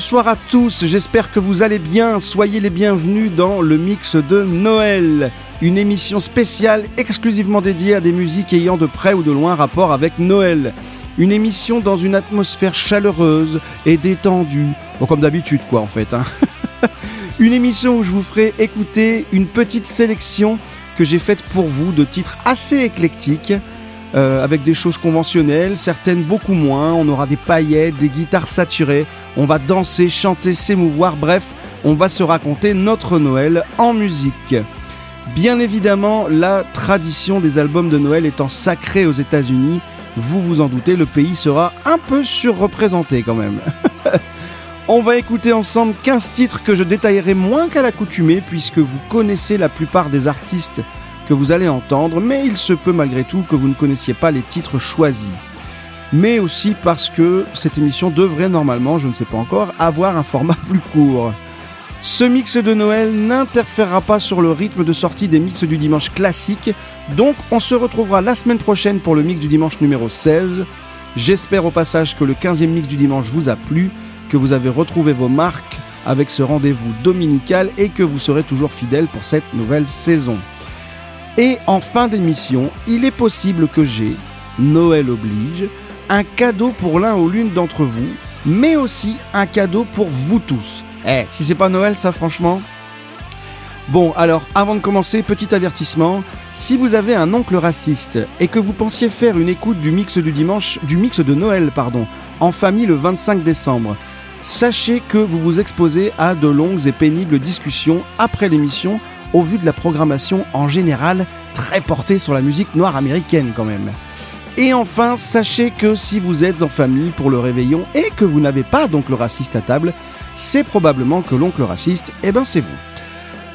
Bonsoir à tous, j'espère que vous allez bien, soyez les bienvenus dans le mix de Noël, une émission spéciale exclusivement dédiée à des musiques ayant de près ou de loin rapport avec Noël. Une émission dans une atmosphère chaleureuse et détendue, bon, comme d'habitude quoi en fait. Hein. une émission où je vous ferai écouter une petite sélection que j'ai faite pour vous de titres assez éclectiques euh, avec des choses conventionnelles, certaines beaucoup moins. On aura des paillettes, des guitares saturées. On va danser, chanter, s'émouvoir. Bref, on va se raconter notre Noël en musique. Bien évidemment, la tradition des albums de Noël étant sacrée aux États-Unis, vous vous en doutez, le pays sera un peu surreprésenté quand même. On va écouter ensemble 15 titres que je détaillerai moins qu'à l'accoutumée puisque vous connaissez la plupart des artistes que vous allez entendre, mais il se peut malgré tout que vous ne connaissiez pas les titres choisis. Mais aussi parce que cette émission devrait normalement, je ne sais pas encore, avoir un format plus court. Ce mix de Noël n'interférera pas sur le rythme de sortie des mix du dimanche classique, donc on se retrouvera la semaine prochaine pour le mix du dimanche numéro 16. J'espère au passage que le 15e mix du dimanche vous a plu, que vous avez retrouvé vos marques avec ce rendez-vous dominical et que vous serez toujours fidèle pour cette nouvelle saison. Et en fin d'émission, il est possible que j'ai, Noël oblige, un cadeau pour l'un ou l'une d'entre vous, mais aussi un cadeau pour vous tous. Eh, si c'est pas Noël, ça franchement. Bon, alors, avant de commencer, petit avertissement. Si vous avez un oncle raciste et que vous pensiez faire une écoute du mix du dimanche, du mix de Noël, pardon, en famille le 25 décembre, sachez que vous vous exposez à de longues et pénibles discussions après l'émission au vu de la programmation en général très portée sur la musique noire américaine quand même. Et enfin, sachez que si vous êtes en famille pour le réveillon et que vous n'avez pas d'oncle raciste à table, c'est probablement que l'oncle raciste, eh ben c'est vous.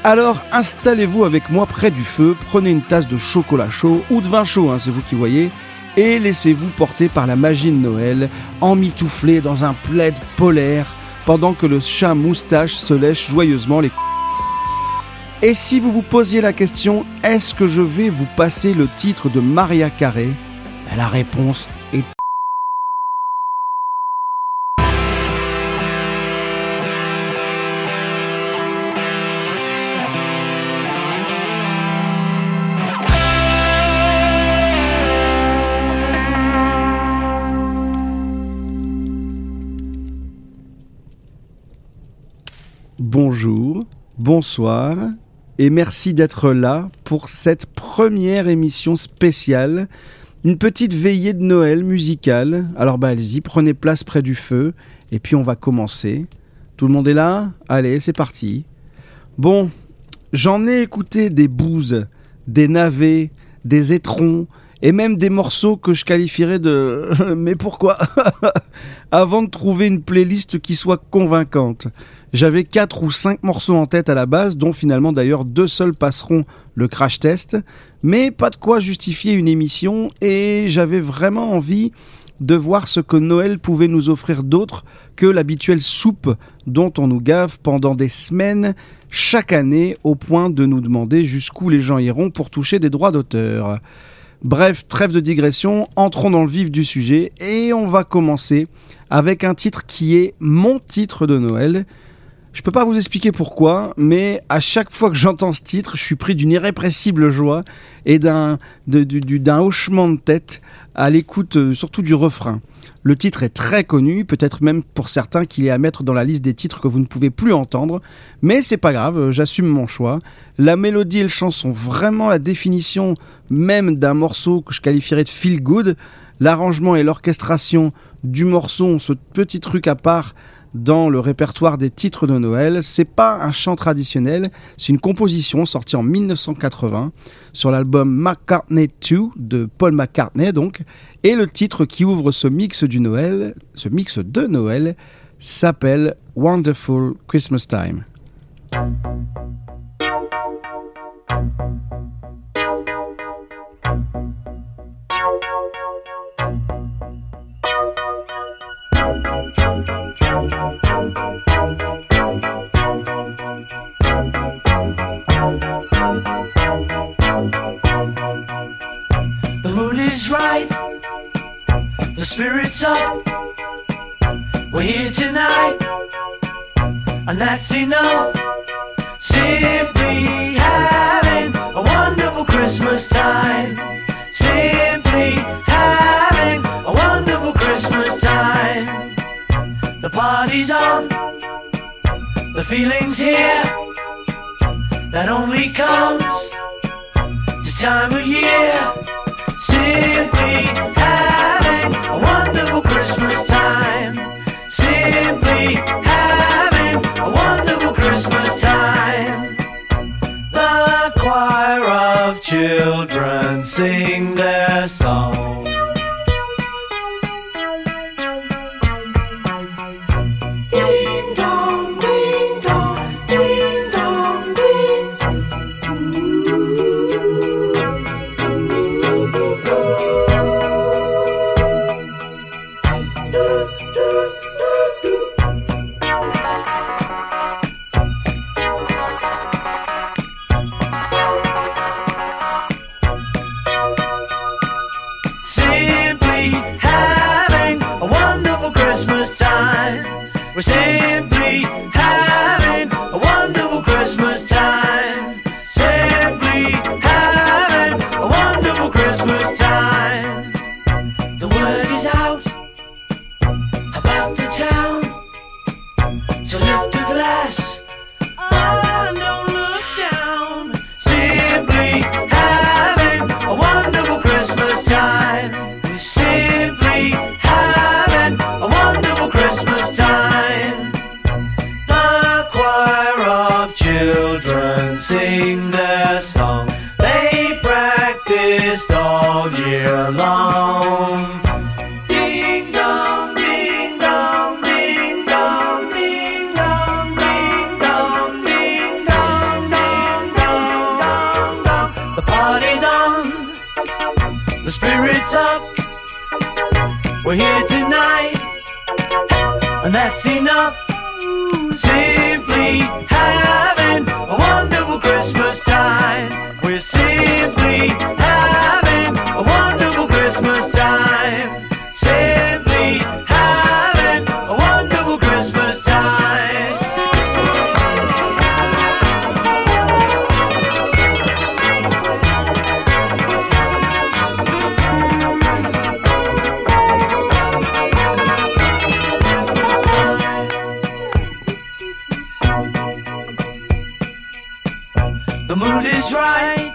Alors installez-vous avec moi près du feu, prenez une tasse de chocolat chaud ou de vin chaud, hein, c'est vous qui voyez, et laissez-vous porter par la magie de Noël, emmitouflé dans un plaid polaire, pendant que le chat moustache se lèche joyeusement les et si vous vous posiez la question, est-ce que je vais vous passer le titre de Maria Carré? Ben, La réponse est Bonjour, bonsoir, et merci d'être là pour cette première émission spéciale, une petite veillée de Noël musicale. Alors bah allez-y, prenez place près du feu et puis on va commencer. Tout le monde est là? Allez, c'est parti. Bon, j'en ai écouté des bouses, des navets, des étrons et même des morceaux que je qualifierais de mais pourquoi? Avant de trouver une playlist qui soit convaincante. J'avais quatre ou cinq morceaux en tête à la base, dont finalement d'ailleurs deux seuls passeront le crash test, mais pas de quoi justifier une émission et j'avais vraiment envie de voir ce que Noël pouvait nous offrir d'autre que l'habituelle soupe dont on nous gave pendant des semaines chaque année au point de nous demander jusqu'où les gens iront pour toucher des droits d'auteur. Bref, trêve de digression, entrons dans le vif du sujet et on va commencer avec un titre qui est mon titre de Noël je peux pas vous expliquer pourquoi, mais à chaque fois que j'entends ce titre, je suis pris d'une irrépressible joie et d'un d'un hochement de tête à l'écoute euh, surtout du refrain. Le titre est très connu, peut-être même pour certains qu'il est à mettre dans la liste des titres que vous ne pouvez plus entendre, mais c'est pas grave, euh, j'assume mon choix. La mélodie et le chant sont vraiment la définition même d'un morceau que je qualifierais de feel good. L'arrangement et l'orchestration du morceau ce petit truc à part dans le répertoire des titres de Noël. C'est pas un chant traditionnel, c'est une composition sortie en 1980 sur l'album McCartney 2 de Paul McCartney donc. Et le titre qui ouvre ce mix du Noël, ce mix de Noël, s'appelle Wonderful Christmas Time. The mood is right, the spirit's up. We're here tonight, and that's enough. Simply having a wonderful Christmas time. Simply party's on, the feeling's here. That only comes this time of year. Simply having a wonderful Christmas time. Simply right,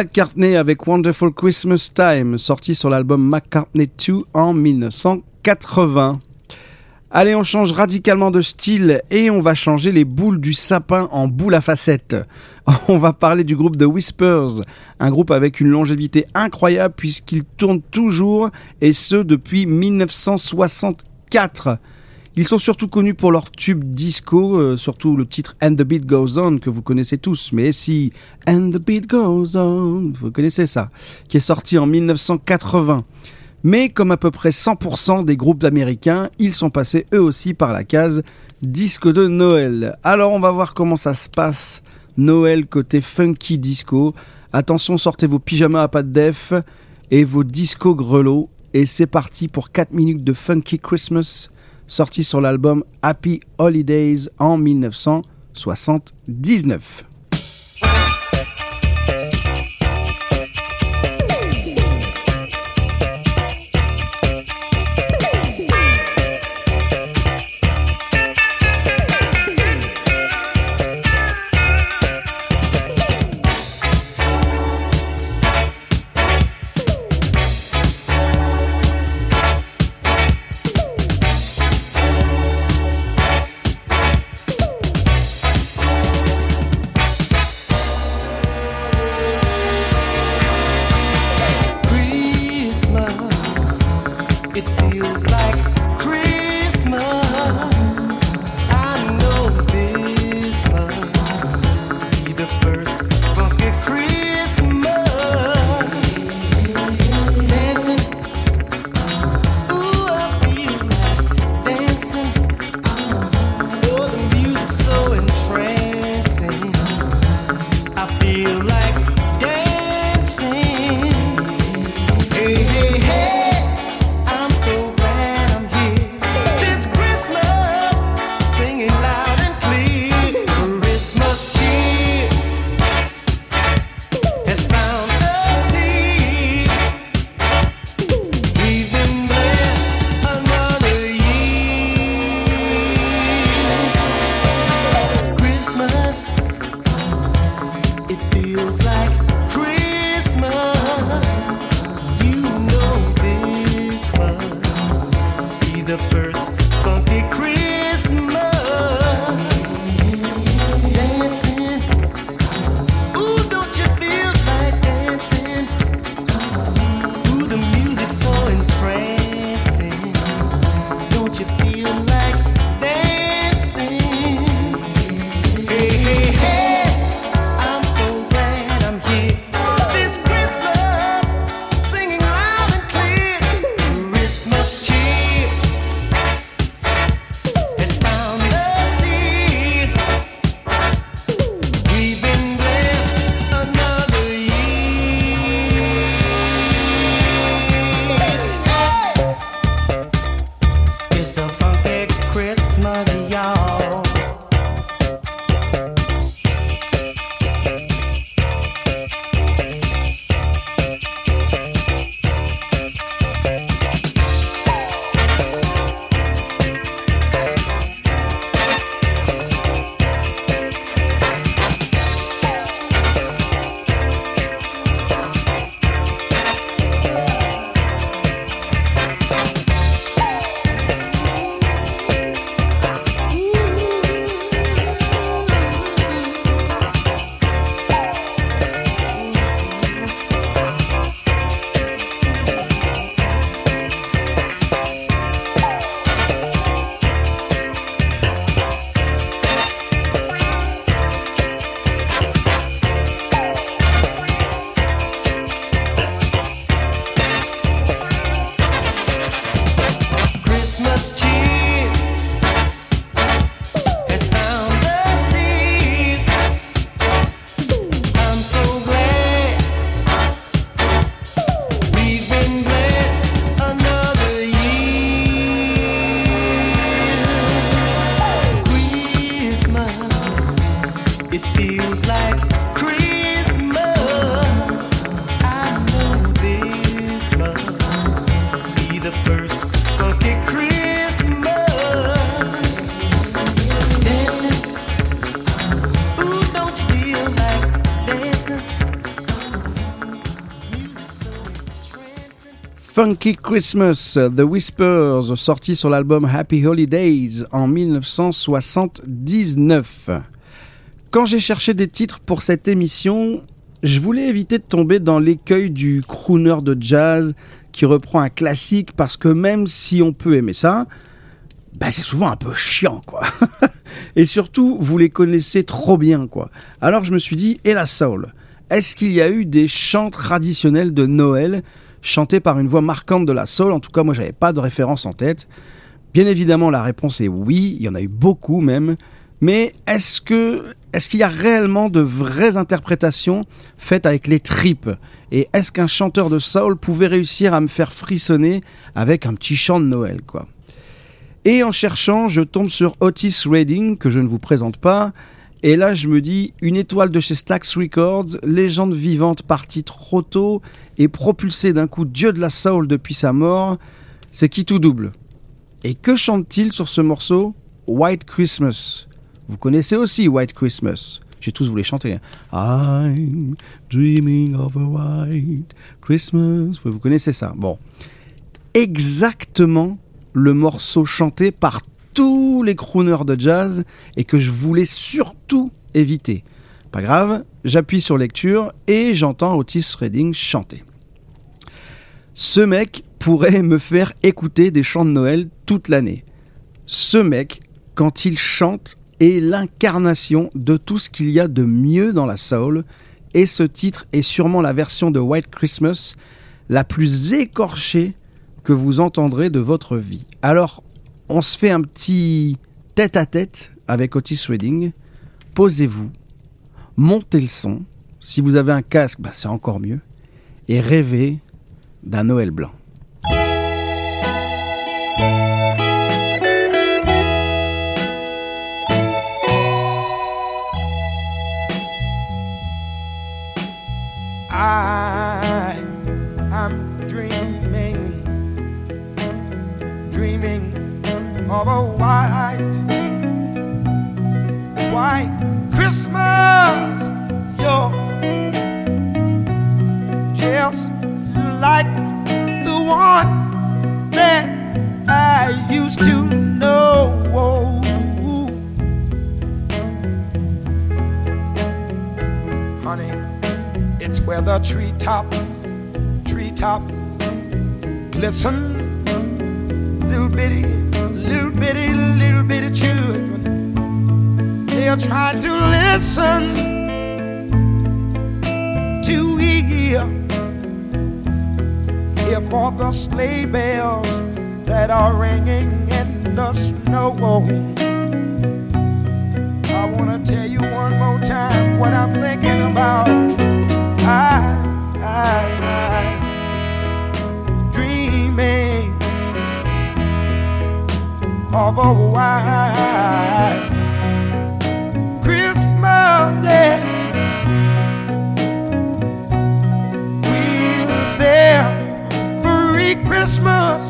McCartney avec Wonderful Christmas Time, sorti sur l'album McCartney 2 en 1980. Allez, on change radicalement de style et on va changer les boules du sapin en boules à facettes. On va parler du groupe The Whispers, un groupe avec une longévité incroyable puisqu'il tourne toujours et ce depuis 1964. Ils sont surtout connus pour leur tube disco, euh, surtout le titre And the Beat Goes On que vous connaissez tous. Mais si And the Beat Goes On, vous connaissez ça, qui est sorti en 1980. Mais comme à peu près 100% des groupes américains, ils sont passés eux aussi par la case disque de Noël. Alors on va voir comment ça se passe Noël côté funky disco. Attention, sortez vos pyjamas à pas de def et vos disco grelots. Et c'est parti pour 4 minutes de Funky Christmas, sorti sur l'album Happy Holidays en 1979. Funky Christmas, The Whispers, sorti sur l'album Happy Holidays en 1979. Quand j'ai cherché des titres pour cette émission, je voulais éviter de tomber dans l'écueil du crooner de jazz qui reprend un classique parce que même si on peut aimer ça, bah c'est souvent un peu chiant quoi. et surtout, vous les connaissez trop bien quoi. Alors je me suis dit, et la soul Est-ce qu'il y a eu des chants traditionnels de Noël chanté par une voix marquante de la soul. En tout cas, moi, j'avais pas de référence en tête. Bien évidemment, la réponse est oui. Il y en a eu beaucoup même. Mais est-ce que est-ce qu'il y a réellement de vraies interprétations faites avec les tripes? Et est-ce qu'un chanteur de soul pouvait réussir à me faire frissonner avec un petit chant de Noël, quoi? Et en cherchant, je tombe sur Otis Redding, que je ne vous présente pas, et là, je me dis, une étoile de chez Stax Records, légende vivante partie trop tôt et propulsée d'un coup dieu de la soul depuis sa mort, c'est qui tout double? Et que chante-t-il sur ce morceau? White Christmas. Vous connaissez aussi White Christmas. J'ai tous voulu chanter. Hein. I'm dreaming of a white Christmas. Vous connaissez ça. Bon. Exactement le morceau chanté par tous les crooners de jazz et que je voulais surtout éviter. Pas grave, j'appuie sur lecture et j'entends Otis Redding chanter. Ce mec pourrait me faire écouter des chants de Noël toute l'année. Ce mec, quand il chante, est l'incarnation de tout ce qu'il y a de mieux dans la soul, et ce titre est sûrement la version de White Christmas la plus écorchée que vous entendrez de votre vie. Alors, on se fait un petit tête à tête avec Otis Redding. Posez-vous, montez le son. Si vous avez un casque, bah, c'est encore mieux. Et rêvez d'un Noël blanc. Christmas. You're just like the one that I used to know. Honey, it's where the treetops, treetops glisten. Little bitty, are trying to listen to hear, hear for the sleigh bells that are ringing in the snow. I wanna tell you one more time what I'm thinking about. I, I, I dreaming of a white Christmas.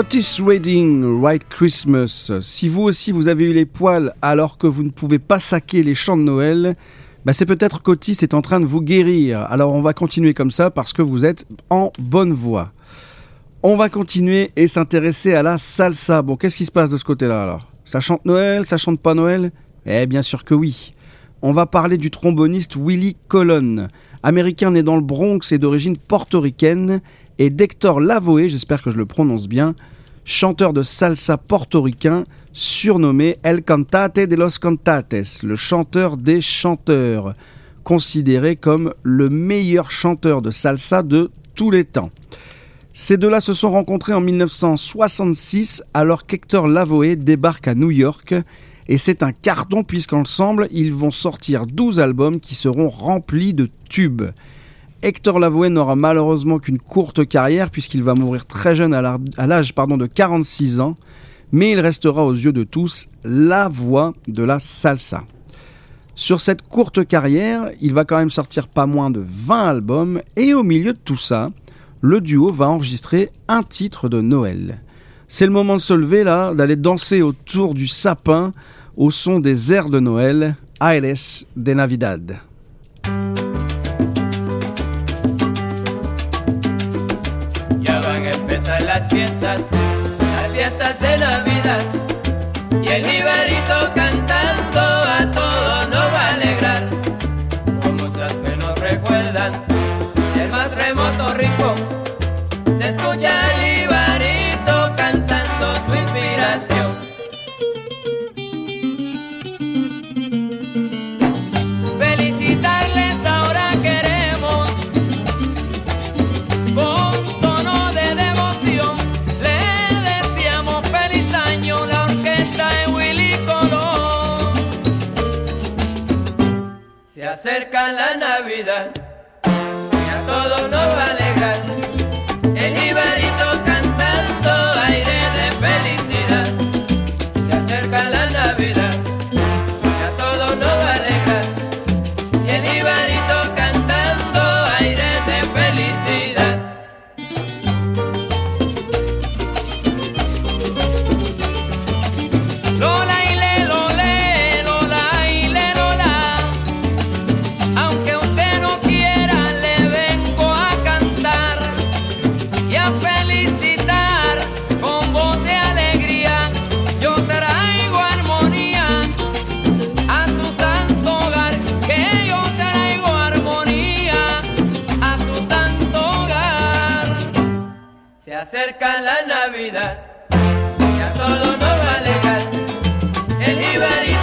Otis Redding, White Christmas. Si vous aussi vous avez eu les poils alors que vous ne pouvez pas saquer les chants de Noël, bah c'est peut-être qu'Otis est en train de vous guérir. Alors on va continuer comme ça parce que vous êtes en bonne voie. On va continuer et s'intéresser à la salsa. Bon, qu'est-ce qui se passe de ce côté-là alors? Ça chante Noël? Ça chante pas Noël? Eh bien sûr que oui. On va parler du tromboniste Willie Colon, américain né dans le Bronx et d'origine portoricaine, et d'Hector Lavoe, j'espère que je le prononce bien, chanteur de salsa portoricain surnommé El Cantate de los Cantates, le chanteur des chanteurs, considéré comme le meilleur chanteur de salsa de tous les temps. Ces deux-là se sont rencontrés en 1966 alors qu'Hector Lavoe débarque à New York et c'est un carton puisqu'ensemble ils vont sortir 12 albums qui seront remplis de tubes. Hector Lavoe n'aura malheureusement qu'une courte carrière puisqu'il va mourir très jeune à l'âge de 46 ans, mais il restera aux yeux de tous la voix de la salsa. Sur cette courte carrière, il va quand même sortir pas moins de 20 albums et au milieu de tout ça, le duo va enregistrer un titre de Noël. C'est le moment de se lever là, d'aller danser autour du sapin au son des airs de Noël, Aires de Navidad. Acerca la Navidad acerca la Navidad y a todos nos va a alegrar. El Ibarito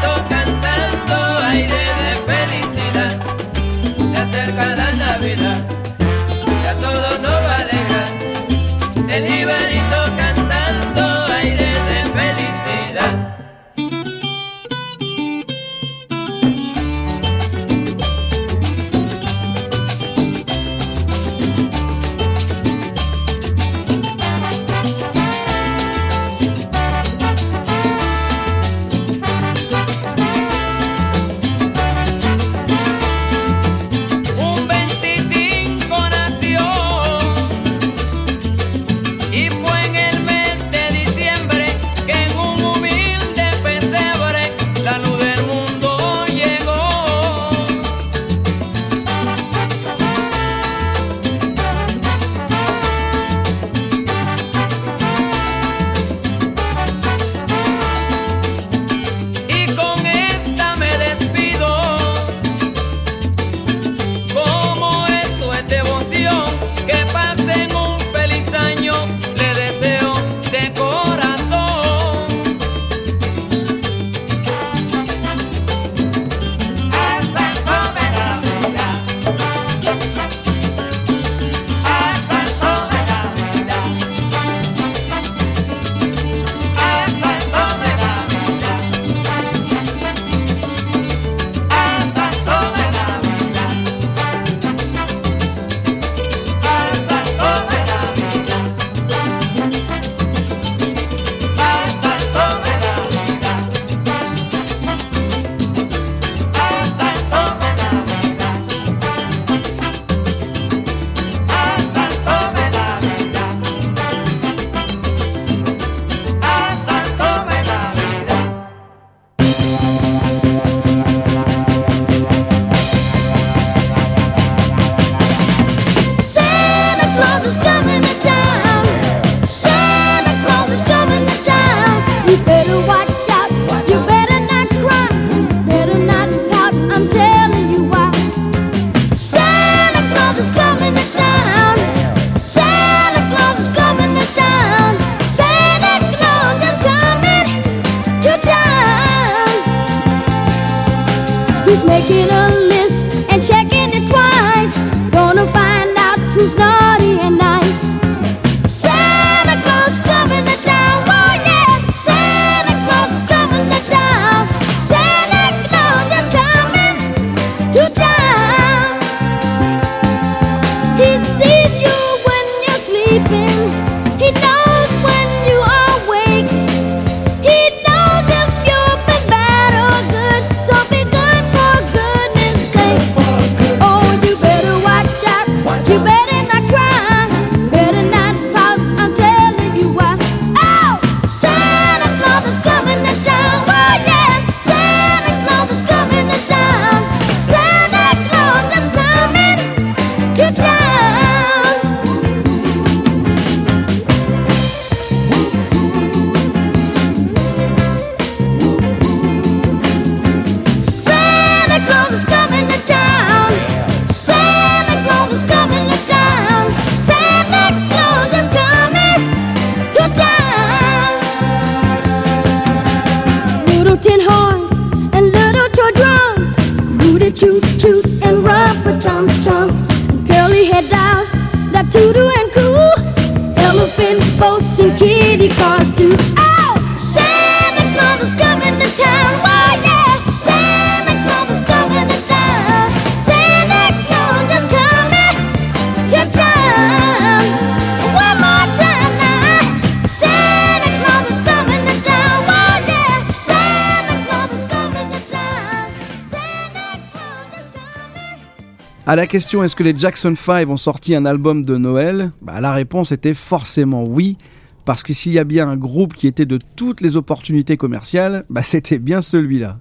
question est-ce que les Jackson 5 ont sorti un album de Noël? Bah, La réponse était forcément oui, parce que s'il y a bien un groupe qui était de toutes les opportunités commerciales, bah, c'était bien celui-là.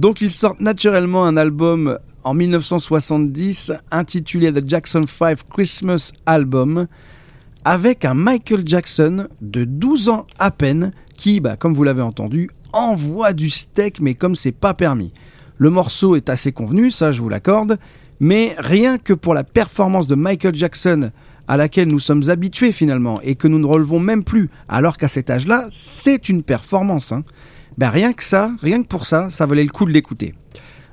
Donc ils sortent naturellement un album en 1970 intitulé The Jackson 5 Christmas Album avec un Michael Jackson de 12 ans à peine qui, bah, comme vous l'avez entendu, envoie du steak mais comme c'est pas permis. Le morceau est assez convenu, ça je vous l'accorde, mais rien que pour la performance de Michael Jackson à laquelle nous sommes habitués finalement et que nous ne relevons même plus, alors qu'à cet âge-là, c'est une performance. hein. Ben rien que ça, rien que pour ça, ça valait le coup de l'écouter.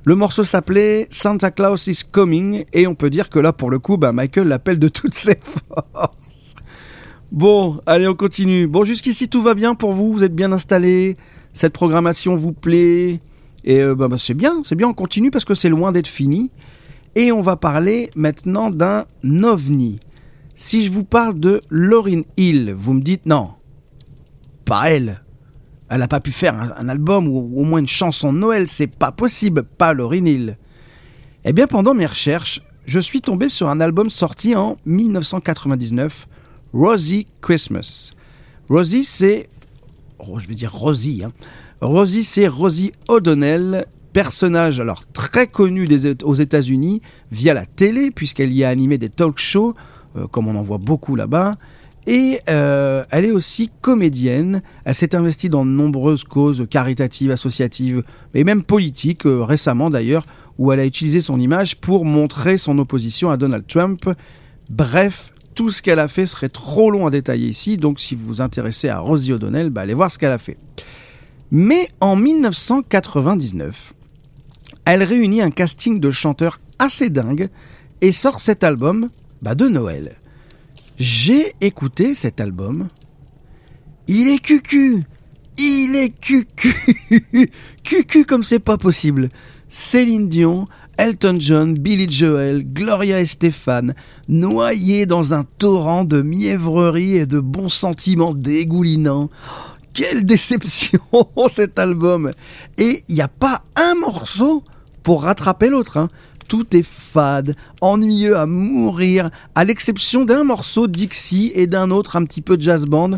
Le morceau s'appelait Santa Claus is Coming et on peut dire que là pour le coup, ben Michael l'appelle de toutes ses forces. Bon, allez on continue. Bon jusqu'ici tout va bien pour vous, vous êtes bien installés, cette programmation vous plaît? Et euh, ben, ben, c'est bien, c'est bien on continue parce que c'est loin d'être fini. Et on va parler maintenant d'un ovni. Si je vous parle de Lauryn Hill, vous me dites non, pas elle. Elle n'a pas pu faire un, album ou au moins une chanson de Noël, c'est pas possible, pas Lauryn Hill. Eh bien, pendant mes recherches, je suis tombé sur un album sorti en 1999, Rosie Christmas. Rosie, c'est. oh, je vais dire Rosie. Hein. Rosie, c'est Rosie O'Donnell, personnage alors très connu aux États-Unis via la télé, puisqu'elle y a animé des talk shows, euh, comme on en voit beaucoup là-bas. Et euh, elle est aussi comédienne. Elle s'est investie dans de nombreuses causes caritatives, associatives, et même politiques, euh, récemment d'ailleurs, où elle a utilisé son image pour montrer son opposition à Donald Trump. Bref, tout ce qu'elle a fait serait trop long à détailler ici, donc si vous vous intéressez à Rosie O'Donnell, bah, allez voir ce qu'elle a fait. Mais en 1999, elle réunit un casting de chanteurs assez dingue et sort cet album bah, de Noël. J'ai écouté cet album. Il est cucu. Il est cucu. cucu comme c'est pas possible. Céline Dion, Elton John, Billy Joel, Gloria Estefan, noyés dans un torrent de mièvrerie et de bons sentiments dégoulinants. Quelle déception cet album Et il n'y a pas un morceau pour rattraper l'autre. hein. Tout est fade, ennuyeux à mourir, à l'exception d'un morceau Dixie et d'un autre un petit peu jazz band,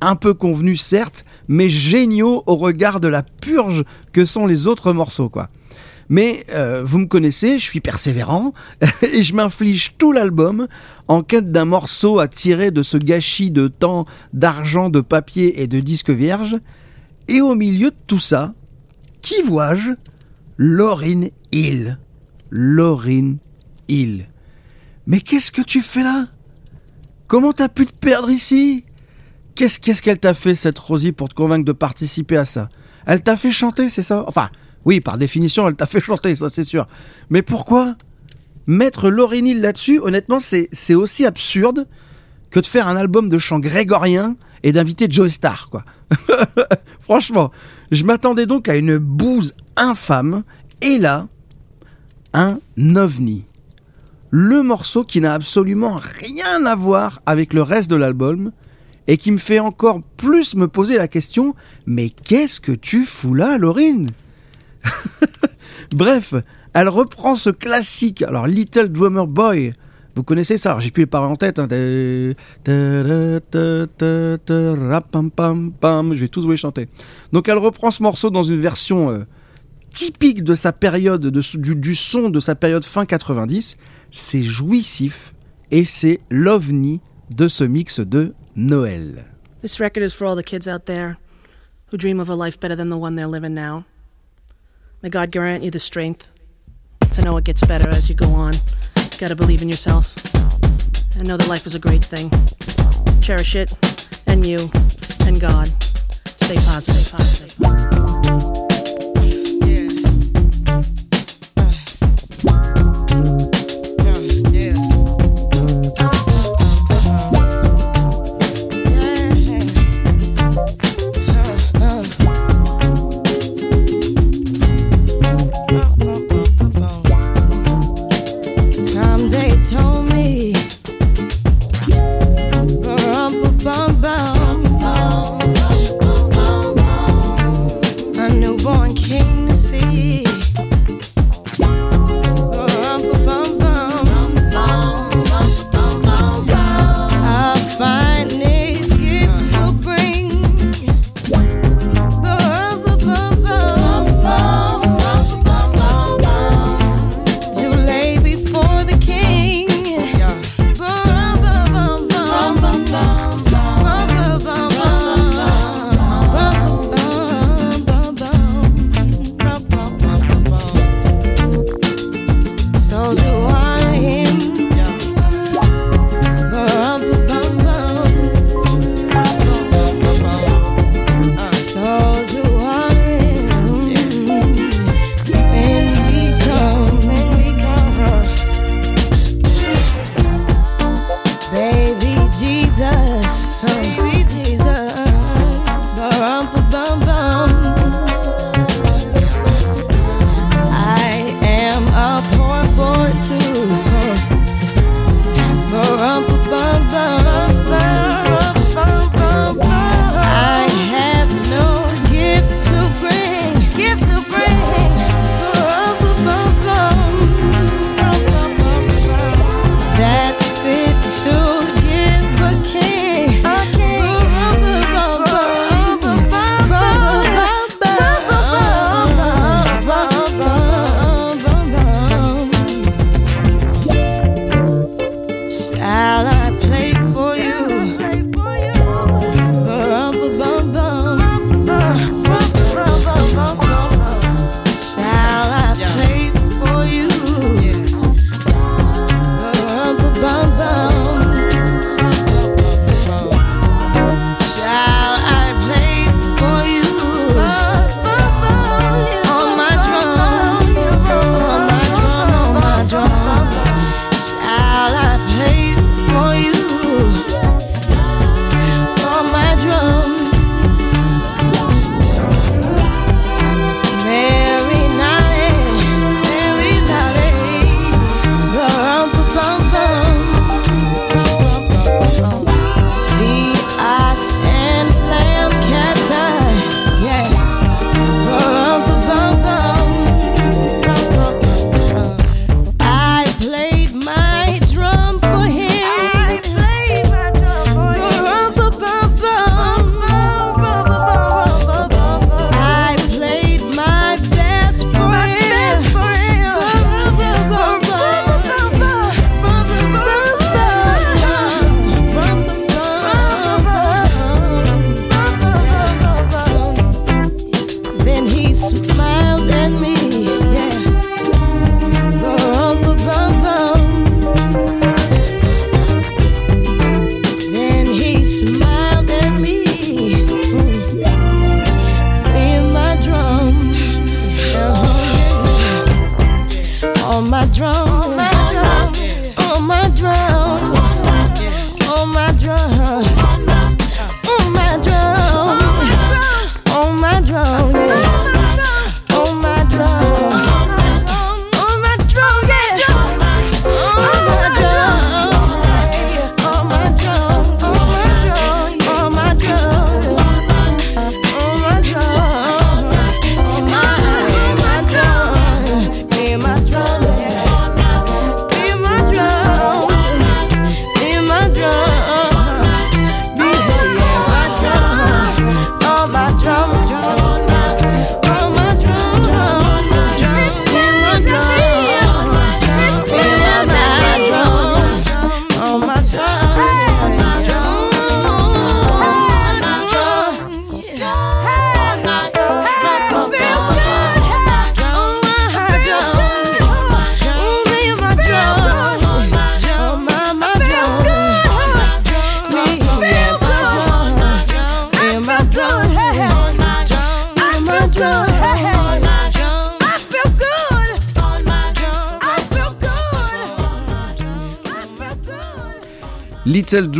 un peu convenu certes, mais géniaux au regard de la purge que sont les autres morceaux quoi. Mais euh, vous me connaissez, je suis persévérant et je m'inflige tout l'album en quête d'un morceau à tirer de ce gâchis de temps, d'argent, de papier et de disques vierges. Et au milieu de tout ça, qui vois-je? Lauryn Hill. Lauryn Hill. Mais qu'est-ce que tu fais là? Comment t'as pu te perdre ici? Qu'est-ce qu'elle t'a fait cette Rosie pour te convaincre de participer à ça? Elle t'a fait chanter, c'est ça? Enfin, oui, par définition, elle t'a fait chanter, ça c'est sûr. Mais pourquoi Mettre Lauryn Hill là-dessus, honnêtement, c'est c'est aussi absurde que de faire un album de chant grégorien et d'inviter Joe Star, quoi. Franchement, je m'attendais donc à une bouse infâme, et là, un ovni. Le morceau qui n'a absolument rien à voir avec le reste de l'album, et qui me fait encore plus me poser la question, mais qu'est-ce que tu fous là, Laurine? Bref, elle reprend ce classique, alors Little Drummer Boy, vous connaissez ça, j'ai plus les paroles en tête. Je vais tous vous les chanter. Donc elle reprend ce morceau dans une version euh, typique de sa période, de, du, du son de sa période fin 90. C'est jouissif et c'est l'ovni de ce mix de Noël. This record is for all the kids out there who dream of a life better than the one they're living now. May God grant you the strength to know it gets better as you go on. Gotta believe in yourself and know that life is a great thing. Cherish it, and you, and God. Stay positive, positive.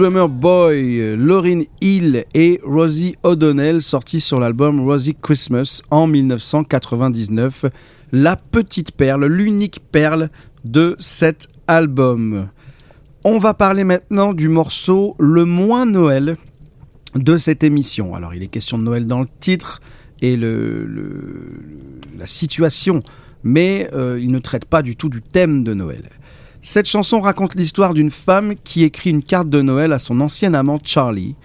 Drummer Boy, Lauryn Hill et Rosie O'Donnell, sortis sur l'album Rosie Christmas en 1999. La petite perle, l'unique perle de cet album. On va parler maintenant du morceau le moins Noël de cette émission. Alors il est question de Noël dans le titre et le, le- la situation, mais euh, il ne traite pas du tout du thème de Noël. Cette chanson raconte l'histoire d'une femme qui écrit une carte de Noël à son ancien amant Charlie.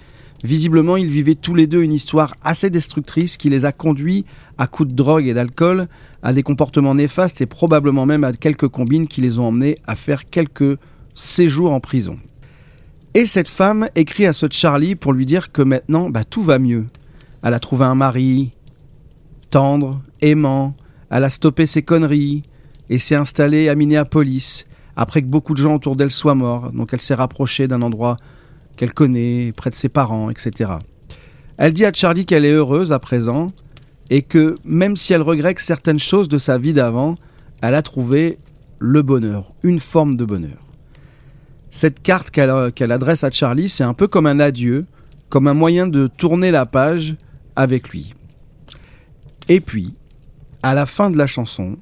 Visiblement, ils vivaient tous les deux une histoire assez destructrice qui les a conduits, à coups de drogue et d'alcool, à des comportements néfastes et probablement même à quelques combines qui les ont emmenés à faire quelques séjours en prison. Et cette femme écrit à ce Charlie pour lui dire que maintenant, bah, tout va mieux. Elle a trouvé un mari tendre, aimant, elle a stoppé ses conneries et s'est installée à Minneapolis après que beaucoup de gens autour d'elle soient morts. Donc elle s'est rapprochée d'un endroit qu'elle connaît, près de ses parents, etc. Elle dit à Charlie qu'elle est heureuse à présent et que même si elle regrette certaines choses de sa vie d'avant, elle a trouvé le bonheur, une forme de bonheur. Cette carte qu'elle adresse à Charlie, c'est un peu comme un adieu, comme un moyen de tourner la page avec lui. Et puis, à la fin de la chanson,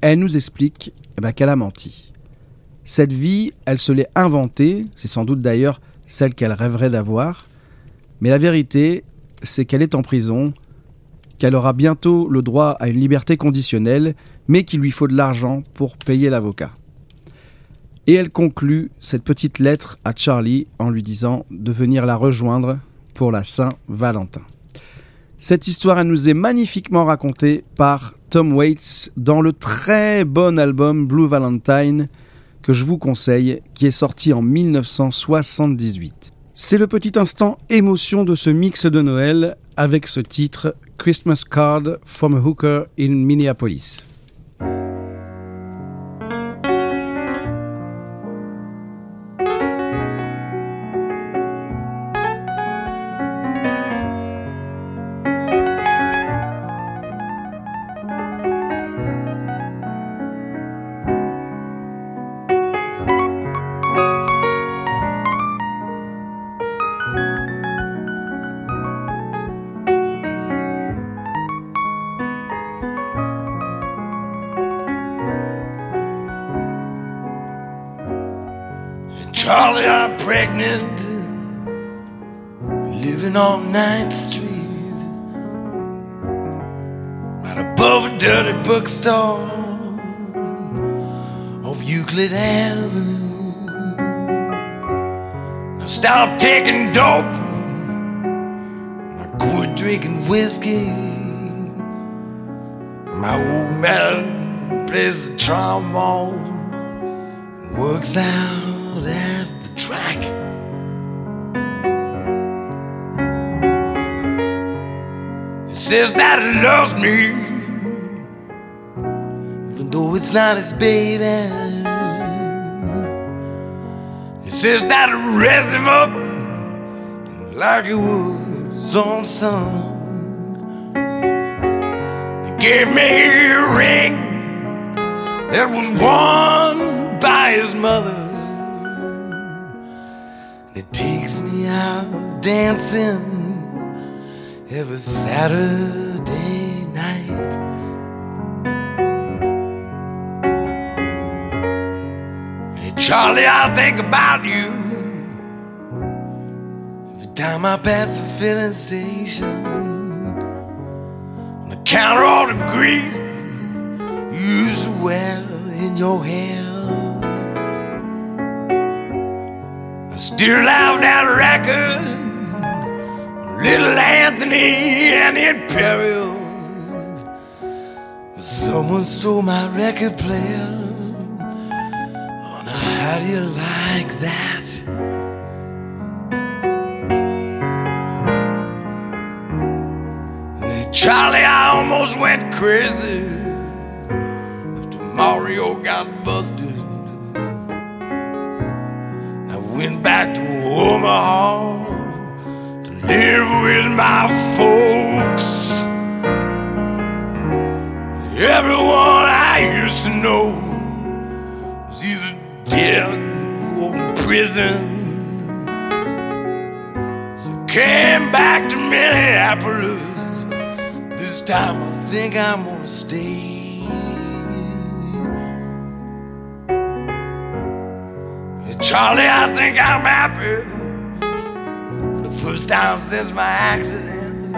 elle nous explique eh ben, qu'elle a menti. Cette vie, elle se l'est inventée, c'est sans doute d'ailleurs celle qu'elle rêverait d'avoir, mais la vérité, c'est qu'elle est en prison, qu'elle aura bientôt le droit à une liberté conditionnelle, mais qu'il lui faut de l'argent pour payer l'avocat. Et elle conclut cette petite lettre à Charlie en lui disant de venir la rejoindre pour la Saint-Valentin. Cette histoire elle nous est magnifiquement racontée par Tom Waits dans le très bon album Blue Valentine que je vous conseille, qui est sorti en 1978. C'est le petit instant émotion de ce mix de Noël avec ce titre Christmas Card from a Hooker in Minneapolis. Bookstore off Euclid Avenue. I stopped taking dope, I quit drinking whiskey. My old man plays the trombone works out at the track. He says that he loves me, it's not his baby. He says that he raised him up like it was on son. He gave me a ring that was worn by his mother. It takes me out dancing every Saturday Charlie, I think about you every time I pass the filling station. On the counter, all the grease to wear in your hair. I still have that record, Little Anthony and the Imperials. Someone stole my record player. How do you like that? Charlie, I almost went crazy after Mario got busted. I went back to Omaha to live with my folks. Everyone I used to know dead or prison. So came back to Minneapolis. This time I think I'm gonna stay. Charlie, I think I'm happy for the first time since my accident.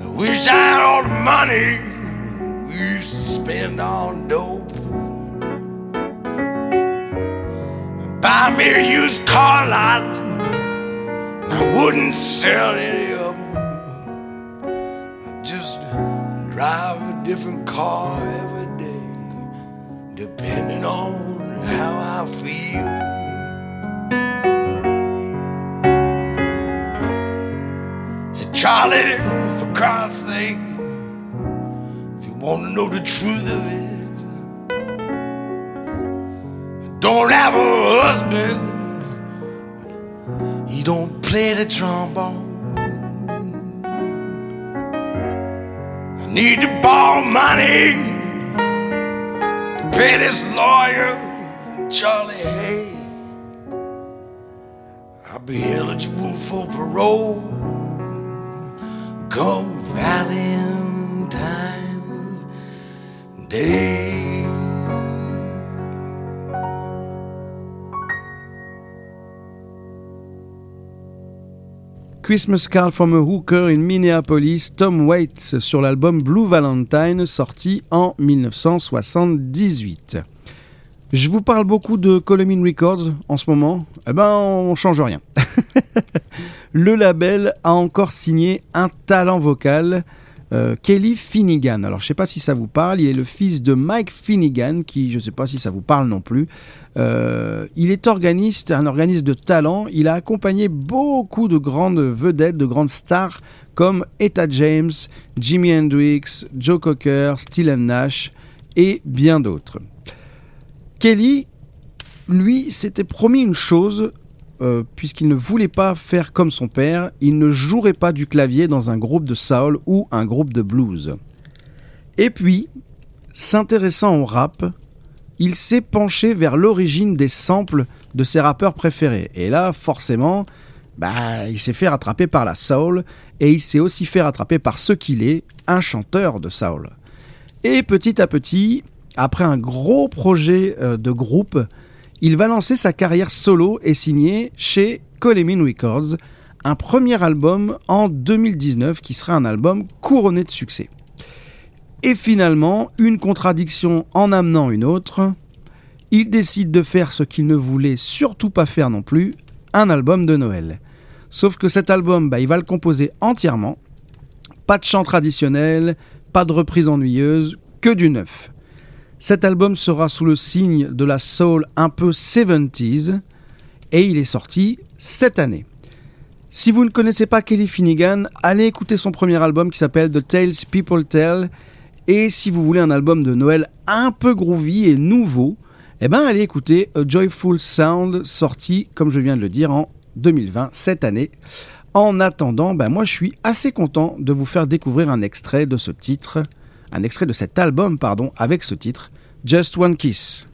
I wish I had all the money we used to spend on dope. Buy me a used car lot, I wouldn't sell any of them. I just drive a different car every day, depending on how I feel. Charlie, for God's sake, if you want to know the truth of it, don't have a husband. He don't play the trombone. I need to borrow money to pay this lawyer, Charlie Hay. I'll be eligible for parole come Valentine's Day. Christmas Card from a Hooker in Minneapolis, Tom Waits sur l'album Blue Valentine sorti en 1978. Je vous parle beaucoup de Colomin Records en ce moment. Eh ben, on change rien. Le label a encore signé un talent vocal, euh, Kelly Finnegan. Alors, je sais pas si ça vous parle. Il est le fils de Mike Finnegan, qui, je sais pas si ça vous parle non plus. Euh, il est organiste, un organisme de talent. Il a accompagné beaucoup de grandes vedettes, de grandes stars comme Etta James, Jimi Hendrix, Joe Cocker, Stylen Nash et bien d'autres. Kelly, lui, s'était promis une chose, euh, puisqu'il ne voulait pas faire comme son père, il ne jouerait pas du clavier dans un groupe de soul ou un groupe de blues. Et puis, s'intéressant au rap, il s'est penché vers l'origine des samples de ses rappeurs préférés. Et là, forcément, bah, il s'est fait rattraper par la soul, et il s'est aussi fait rattraper par ce qu'il est, un chanteur de soul. Et petit à petit, après un gros projet euh, de groupe, il va lancer sa carrière solo et signer chez Coleman Records un premier album en 2019 qui sera un album couronné de succès. Et finalement, une contradiction en amenant une autre, il décide de faire ce qu'il ne voulait surtout pas faire non plus, un album de Noël. Sauf que cet album, bah, il va le composer entièrement, pas de chant traditionnel, pas de reprise ennuyeuse, que du neuf. Cet album sera sous le signe de la soul un peu 70s et il est sorti cette année. Si vous ne connaissez pas Kelly Finnegan, allez écouter son premier album qui s'appelle The Tales People Tell. Et si vous voulez un album de Noël un peu groovy et nouveau, eh ben allez écouter A Joyful Sound sorti, comme je viens de le dire, en 2020, cette année. En attendant, ben moi je suis assez content de vous faire découvrir un extrait de ce titre un extrait de cet album, pardon, avec ce titre, Just One Kiss.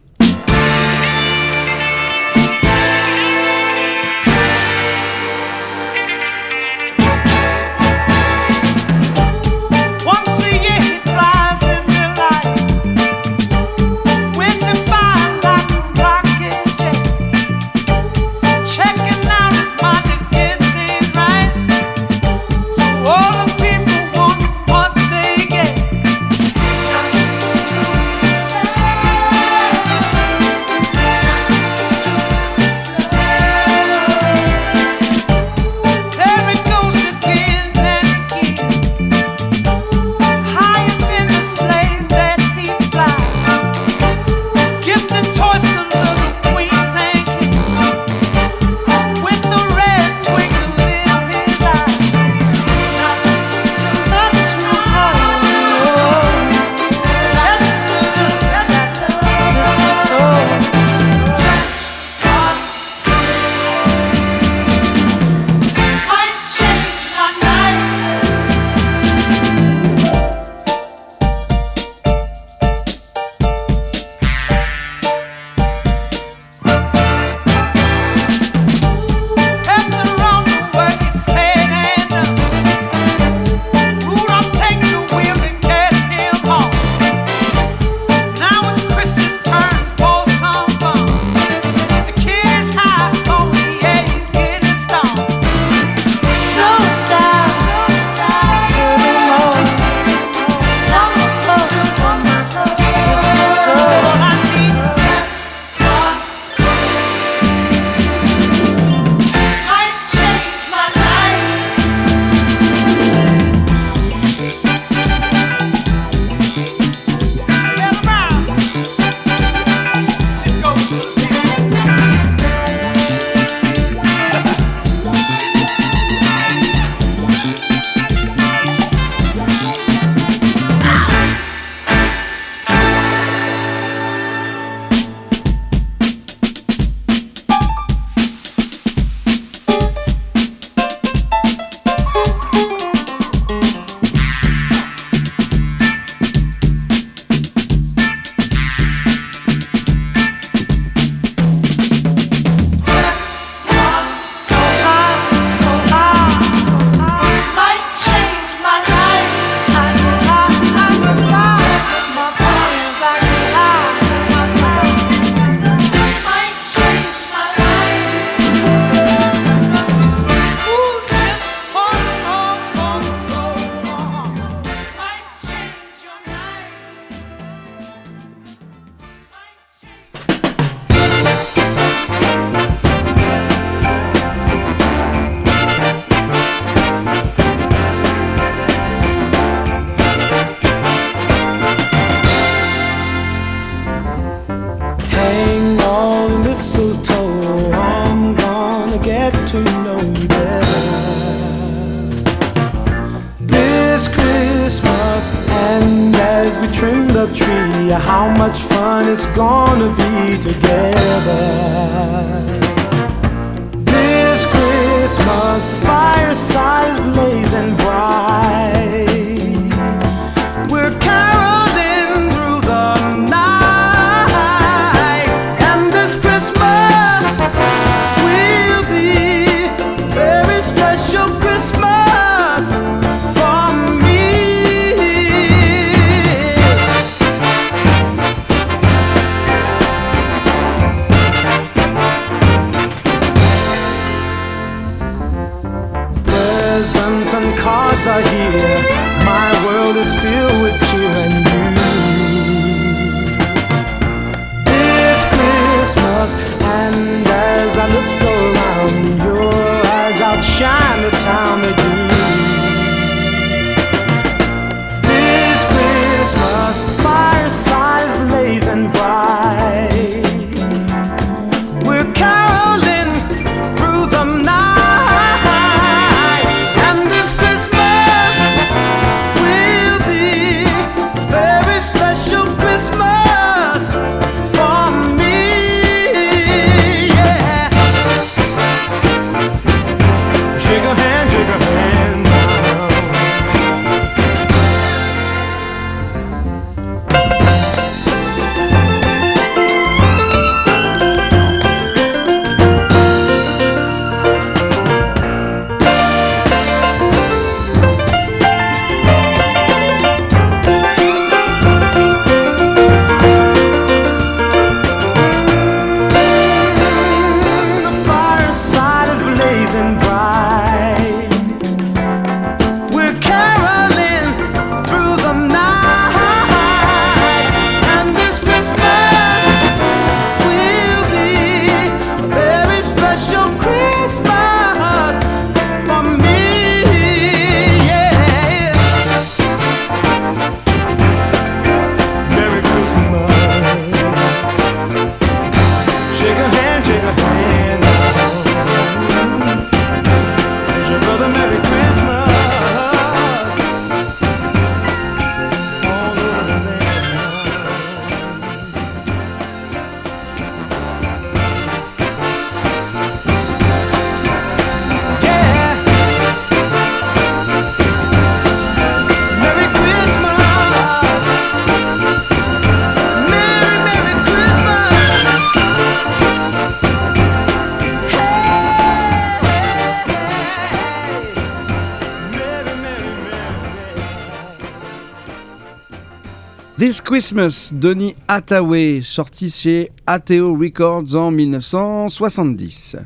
This Christmas, Donny Hathaway, sorti chez ATO Records en 1970.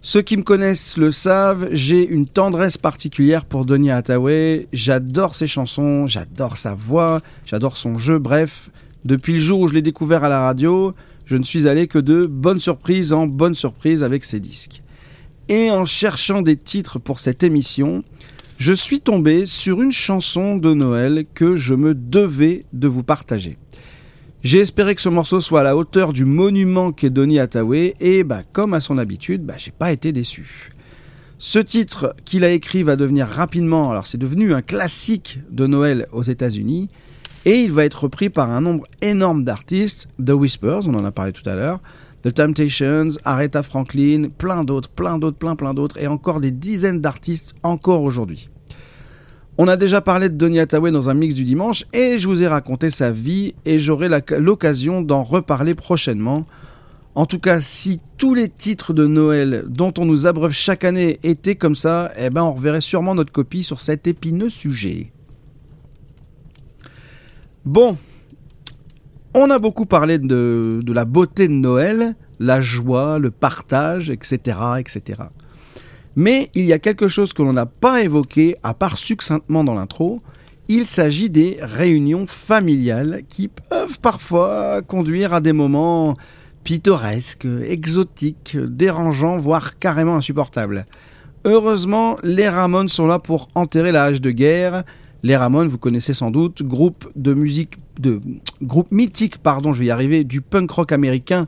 Ceux qui me connaissent le savent, j'ai une tendresse particulière pour Donny Hathaway. J'adore ses chansons, j'adore sa voix, j'adore son jeu, bref. Depuis le jour où je l'ai découvert à la radio, je ne suis allé que de bonnes surprises en bonnes surprises avec ses disques. Et en cherchant des titres pour cette émission, je suis tombé sur une chanson de Noël que je me devais de vous partager. J'ai espéré que ce morceau soit à la hauteur du monument qu'est Donny Hathaway et bah, comme à son habitude, bah, j'ai pas été déçu. Ce titre qu'il a écrit va devenir rapidement, alors c'est devenu un classique de Noël aux États-Unis et il va être repris par un nombre énorme d'artistes, The Whispers, on en a parlé tout à l'heure, The Temptations, Aretha Franklin, plein d'autres, plein d'autres, plein plein d'autres et encore des dizaines d'artistes encore aujourd'hui. On a déjà parlé de Donny Hathaway dans un mix du dimanche et je vous ai raconté sa vie et j'aurai l'occasion d'en reparler prochainement. En tout cas, si tous les titres de Noël dont on nous abreuve chaque année étaient comme ça, eh ben on reverrait sûrement notre copie sur cet épineux sujet. Bon, on a beaucoup parlé de, la beauté de Noël, la joie, le partage, etc., etc. Mais il y a quelque chose que l'on n'a pas évoqué, à part succinctement dans l'intro. Il s'agit des réunions familiales qui peuvent parfois conduire à des moments pittoresques, exotiques, dérangeants, voire carrément insupportables. Heureusement, les Ramones sont là pour enterrer la hache de guerre. Les Ramones, vous connaissez sans doute, groupe de musique, de groupe mythique, pardon, je vais y arriver, du punk rock américain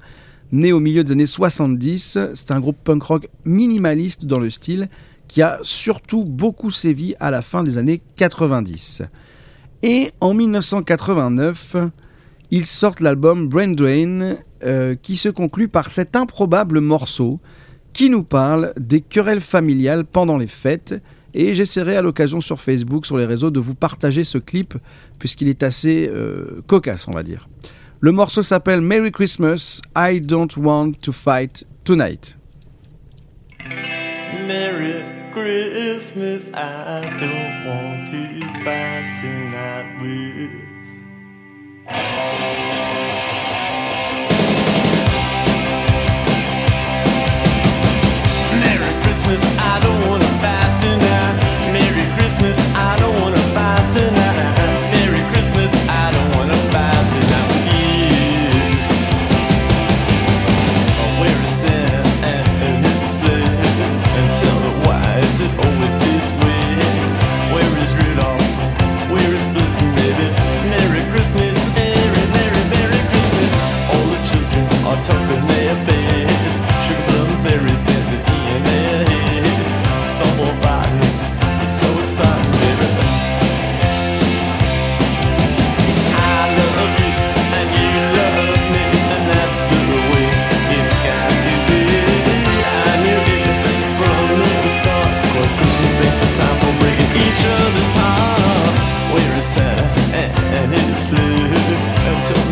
né au milieu des années 70. C'est un groupe punk rock minimaliste dans le style qui a surtout beaucoup sévi à la fin des années 90. Et en 1989, ils sortent l'album Brain Drain, euh, qui se conclut par cet improbable morceau qui nous parle des querelles familiales pendant les fêtes. Et j'essaierai à l'occasion sur Facebook, sur les réseaux, de vous partager ce clip, puisqu'il est assez euh, cocasse, on va dire. Le morceau s'appelle Merry Christmas, I Don't Want to Fight Tonight. Merry Christmas, I don't want to fight tonight with. I don't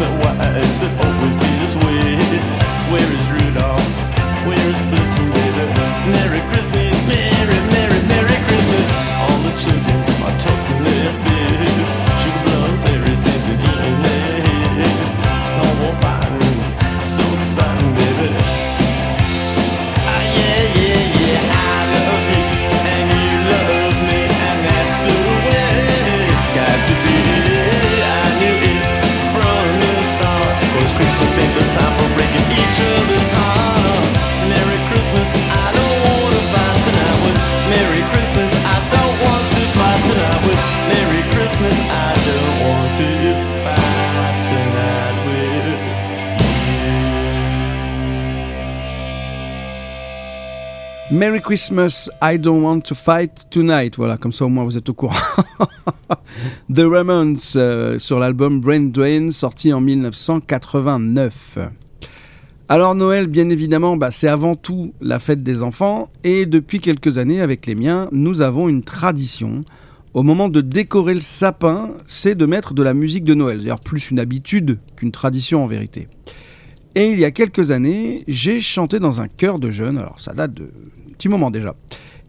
And tell me why is it always this Merry Christmas, I don't want to fight tonight. Voilà, comme ça au moins vous êtes au courant. The Ramones euh, sur l'album Brain Drain sorti en 1989. Alors Noël, bien évidemment, bah, c'est avant tout la fête des enfants et depuis quelques années avec les miens, nous avons une tradition. Au moment de décorer le sapin, c'est de mettre de la musique de Noël. D'ailleurs, plus une habitude qu'une tradition en vérité. Et il y a quelques années, j'ai chanté dans un chœur de jeunes, alors ça date de petit moment déjà.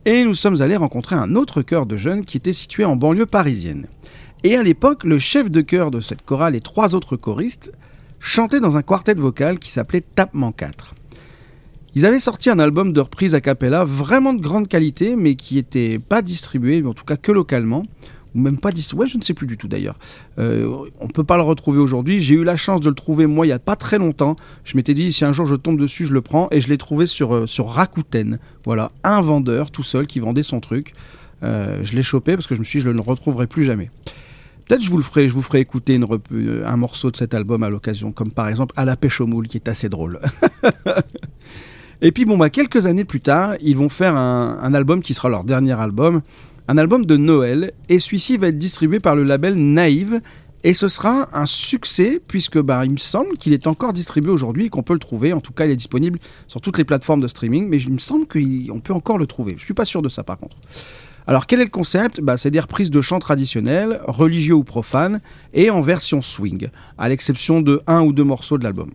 Et nous sommes allés rencontrer un autre chœur de jeunes qui était situé en banlieue parisienne. Et à l'époque, le chef de chœur de cette chorale et trois autres choristes chantaient dans un quartet vocal qui s'appelait Tapement 4. Ils avaient sorti un album de reprise a cappella vraiment de grande qualité, mais qui n'était pas distribué, en tout cas que localement, ou même pas distribué, ouais, je ne sais plus du tout d'ailleurs. Euh, on peut pas le retrouver aujourd'hui. J'ai eu la chance de le trouver moi il y a pas très longtemps. Je m'étais dit si un jour je tombe dessus, je le prends et je l'ai trouvé sur euh, sur Rakuten. Voilà, un vendeur tout seul qui vendait son truc. Euh, je l'ai chopé parce que je me suis dit je ne le retrouverai plus jamais. Peut-être je vous le ferai, je vous ferai écouter un morceau de cet album à l'occasion, comme par exemple à la pêche au moule qui est assez drôle. Et puis bon bah quelques années plus tard, ils vont faire un album qui sera leur dernier album, un album de Noël, et celui-ci va être distribué par le label Naïve, et ce sera un succès puisque bah il me semble qu'il est encore distribué aujourd'hui et qu'on peut le trouver. En tout cas, il est disponible sur toutes les plateformes de streaming, mais il me semble qu'on peut encore le trouver. Je suis pas sûr de ça par contre. Alors quel est le concept? Bah, C'est des reprises de chants traditionnels, religieux ou profanes, et en version swing, à l'exception de un ou deux morceaux de l'album.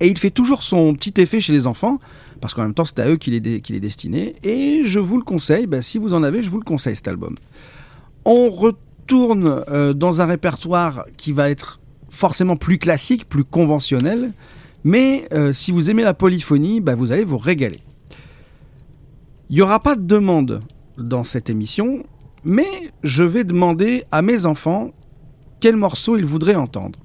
Et il fait toujours son petit effet chez les enfants, parce qu'en même temps c'est à eux qu'il est, destiné, et je vous le conseille, bah, si vous en avez, je vous le conseille cet album. On retourne euh, dans un répertoire qui va être forcément plus classique, plus conventionnel, mais euh, si vous aimez la polyphonie, bah, vous allez vous régaler. Il n'y aura pas de demande dans cette émission, mais je vais demander à mes enfants quel morceau ils voudraient entendre.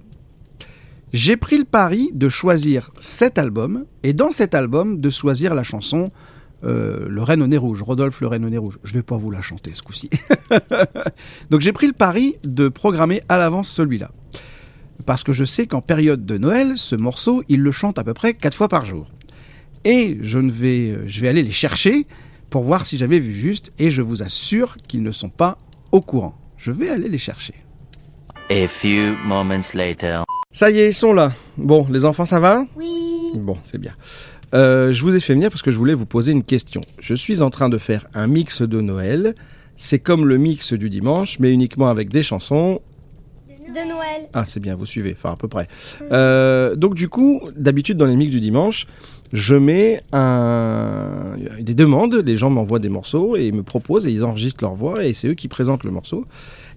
J'ai pris le pari de choisir cet album, et dans cet album, de choisir la chanson euh, Le Reine au nez rouge, Rodolphe le Reine au nez rouge. Je vais pas vous la chanter ce coup-ci. Donc j'ai pris le pari de programmer à l'avance celui-là. Parce que je sais qu'en période de Noël, ce morceau, il le chante à peu près 4 fois par jour. Et je, ne vais, euh, je vais aller les chercher pour voir si j'avais vu juste, et je vous assure qu'ils ne sont pas au courant. Je vais aller les chercher. A few moments later. Ça y est, ils sont là. Bon, les enfants, ça va? Oui. Bon, c'est bien. Euh, je vous ai fait venir parce que je voulais vous poser une question. Je suis en train de faire un mix de Noël. C'est comme le mix du dimanche, mais uniquement avec des chansons. De Noël. Ah, c'est bien, vous suivez, enfin à peu près. Euh, donc du coup, d'habitude dans les mix du dimanche, je mets un... des demandes, les gens m'envoient des morceaux et ils me proposent et ils enregistrent leur voix et c'est eux qui présentent le morceau.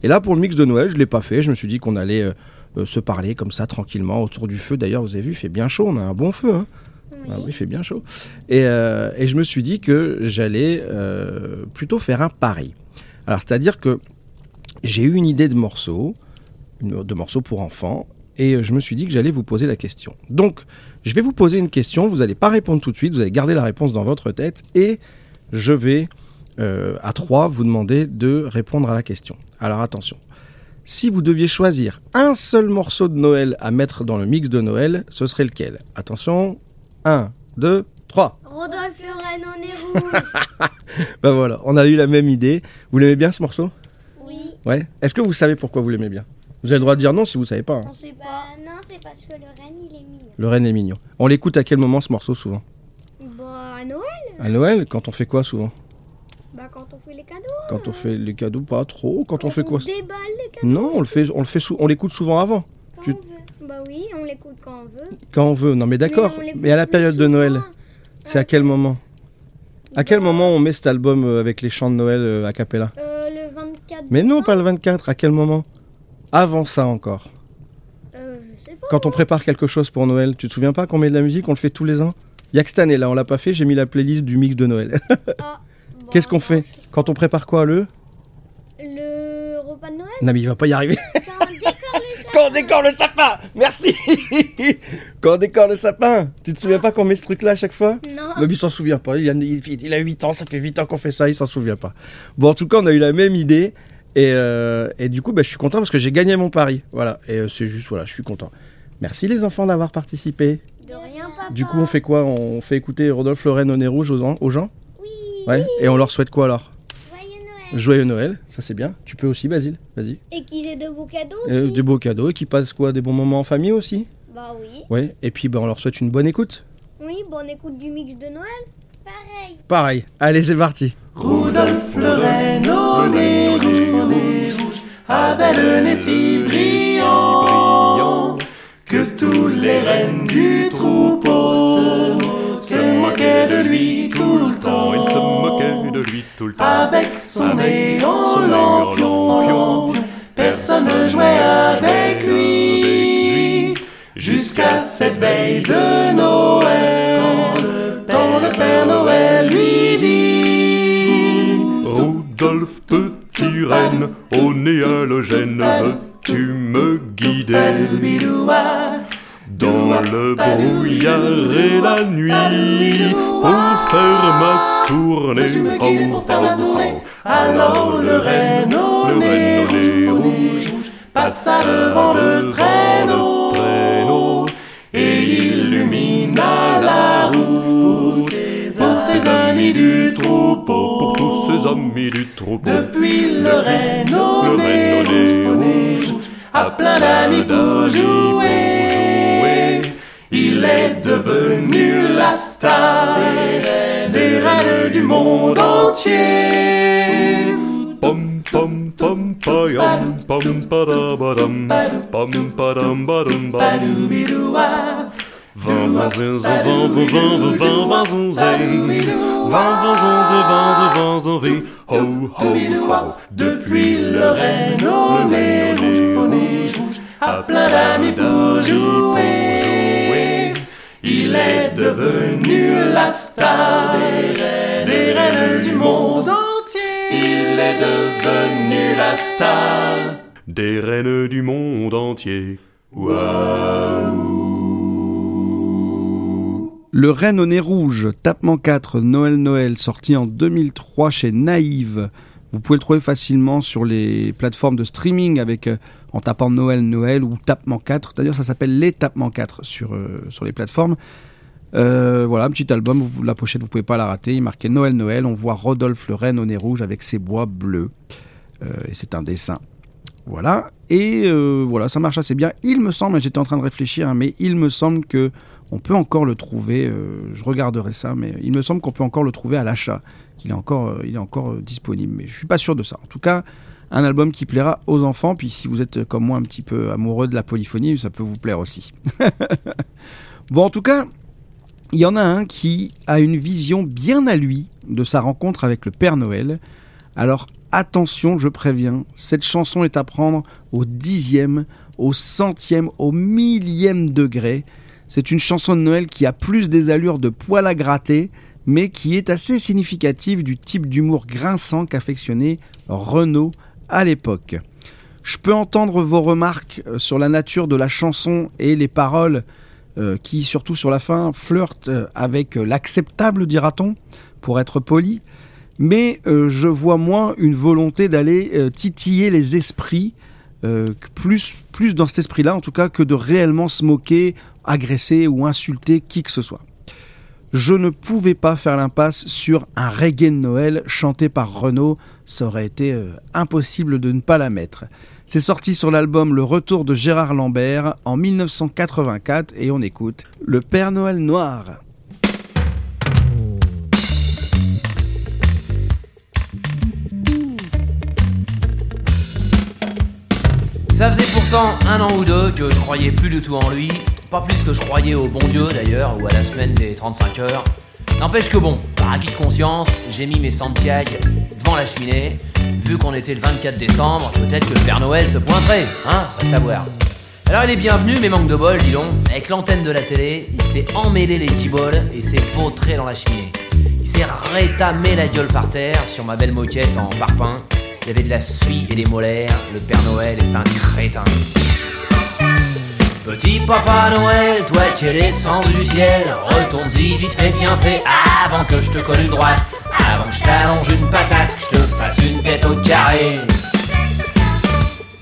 Et là, pour le mix de Noël, je l'ai pas fait. Je me suis dit qu'on allait euh, euh, se parler comme ça tranquillement autour du feu. D'ailleurs, vous avez vu, il fait bien chaud. On a un bon feu. Hein. Ah oui, il fait bien chaud. Et, euh, et je me suis dit que j'allais euh, plutôt faire un pari. Alors, c'est-à-dire que j'ai eu une idée de morceau, de morceau pour enfants, et je me suis dit que j'allais vous poser la question. Donc, je vais vous poser une question. Vous n'allez pas répondre tout de suite. Vous allez garder la réponse dans votre tête, et je vais euh, à trois vous demander de répondre à la question. Alors attention. Si vous deviez choisir un seul morceau de Noël à mettre dans le mix de Noël, ce serait lequel? Attention, 1, 2, 3. Rodolphe le Renne en est rouge. Ben voilà, on a eu la même idée. Vous l'aimez bien ce morceau? Oui. Ouais. Est-ce que vous savez pourquoi vous l'aimez bien? Vous avez le droit de dire non si vous savez pas. hein. On sait pas. non, c'est parce que le Renne, il est mignon. Le Rennes est mignon. On l'écoute à quel moment ce morceau souvent? Bah, à Noël, À Noël Quand on fait quoi souvent? bah, fait les cadeaux. Quand on fait les cadeaux, pas trop. Quand on fait quoi déballe les cadeaux. Non, on le fait, on le fait, sou- on l'écoute souvent avant. Quand tu- on veut. Bah oui, on l'écoute quand on veut. Quand on veut. Non mais d'accord. Mais à la période de. Noël, c'est à quel moment? À quel Bah, moment on met cet album euh, avec les chants de Noël euh, a cappella? Euh, le 24 Mais non, pas le 24. À quel moment? Avant ça encore. Euh, je sais pas. Quand on prépare quelque chose pour Noël, tu te souviens pas qu'on met de la musique, on le fait tous les ans? Il y a que cette année là, on l'a pas fait, j'ai mis la playlist du mix de Noël. Ah, Qu'est-ce qu'on fait Quand on prépare quoi le Le repas de Noël Non mais il va pas y arriver. Quand on décore les Quand on décore le sapin Merci Quand on décore le sapin Tu te souviens pas qu'on met ce truc là à chaque fois? Non. Mais il s'en souvient pas, il a, il, il a 8 ans, ça fait 8 ans qu'on fait ça, il s'en souvient pas. Bon en tout cas on a eu la même idée et, euh, et du coup bah, je suis content parce que j'ai gagné mon pari. Voilà, et euh, c'est juste, voilà, je suis content. Merci les enfants d'avoir participé. De rien, papa. Du coup on fait quoi? On fait écouter Rodolphe Lorraine au nez rouge aux, en- aux gens? Ouais, et on leur souhaite quoi alors? Joyeux Noël. Joyeux Noël, ça c'est bien. Tu peux aussi Basile, vas-y. Et qu'ils aient de beaux cadeaux Euh, aussi. des beaux cadeaux et qui passent quoi Des bons moments en famille aussi? Bah oui. Ouais, et puis bah, on leur souhaite une bonne écoute. Oui, bonne écoute du mix de Noël. Pareil. Pareil, allez c'est parti. Rudolf le Renne au nez rouge, au nez rouge, avait le nez si brillant que tous les rennes du troupeau se, se moquaient de lui Il se moquait de lui tout le temps. Avec son lampion, lampion, personne ne jouait avec lui. Jusqu'à cette veille de Noël, quand le Père Noël lui dit Rodolphe, petit reine, au nez halogène, veux-tu me guider? Dans le brouillard et la nuit pour faire ma tournée Veux-tu me guider pour faire ma tournée. Alors le au Le rouge, passa devant le traîneau et illumina la route pour ses amis du troupeau. pour tous ses amis du troupeau. Depuis le au Le nez rouge, à plein d'amis pour jouer. Il est devenu la star des reines du monde entier. Pom pom pom payam pom padabadam pom padam badum vingt vingt zinzin Vingt vingt zin de vingt de vingt zinzin Ho ho Depuis le rouge, au nez rouge, à plein d'amis pour jouer. Il est devenu la star des reines, des du monde entier. Il est devenu la star. Des reines du monde entier Le Rennes au nez rouge, Tapement 4, Noël Noël, sorti en 2003 chez Naïve. Vous pouvez le trouver facilement sur les plateformes de streaming avec euh, en tapant Noël Noël ou Tapement 4. D'ailleurs, ça s'appelle Les Tapements 4 sur, euh, sur les plateformes. Euh, voilà, un petit album, vous- la pochette, vous pouvez pas la rater. Il marquait Noël Noël. On voit Rodolphe le Rennes au nez rouge avec ses bois bleus. Euh, et c'est un dessin. Voilà, et voilà, ça marche assez bien. Il me semble, j'étais en train de réfléchir, hein, mais il me semble que on peut encore le trouver. je regarderai ça, mais il me semble qu'on peut encore le trouver à l'achat, est encore, il est encore disponible. Mais je suis pas sûr de ça. En tout cas, un album qui plaira aux enfants. Puis si vous êtes comme moi un petit peu amoureux de la polyphonie, ça peut vous plaire aussi. bon, en tout cas, il y en a un qui a une vision bien à lui de sa rencontre avec le Père Noël. Alors attention, je préviens, cette chanson est à prendre au dixième, au centième, au millième degré. C'est une chanson de Noël qui a plus des allures de poil à gratter, mais qui est assez significative du type d'humour grinçant qu'affectionnait Renaud à l'époque. Je peux entendre vos remarques euh, sur la nature de la chanson et les paroles euh, qui, surtout sur la fin, flirtent euh, avec l'acceptable, dira-t-on, pour être poli. Mais je vois moins une volonté d'aller titiller les esprits, plus, plus dans cet esprit-là en tout cas, que de réellement se moquer, agresser ou insulter qui que ce soit. Je ne pouvais pas faire l'impasse sur un reggae de Noël chanté par Renaud, ça aurait été euh, impossible de ne pas la mettre. C'est sorti sur l'album Le Retour de Gérard Lambert en 1984 et on écoute Le Père Noël Noir. Ça faisait pourtant un an ou deux que je croyais plus du tout en lui, pas plus que je croyais au bon Dieu d'ailleurs, ou à la semaine des 35 heures. N'empêche que bon, par acquis de conscience, j'ai mis mes Santiago devant la cheminée. Vu qu'on était le 24 décembre, peut-être que le Père Noël se pointerait, hein, va savoir. Alors il est bienvenu, mais manque de bol, dis donc. Avec l'antenne de la télé, il s'est emmêlé les guiboles et s'est vautré dans la cheminée. Il s'est rétamé la gueule par terre sur ma belle moquette en parpaing. Il y avait de la suie et des molaires. Le Père Noël est un crétin. Petit Papa Noël, toi qui es descendu du ciel, retourne-y vite fait bien fait avant que je te colle une droite, avant que je t'allonge une patate, que je te fasse une tête au carré.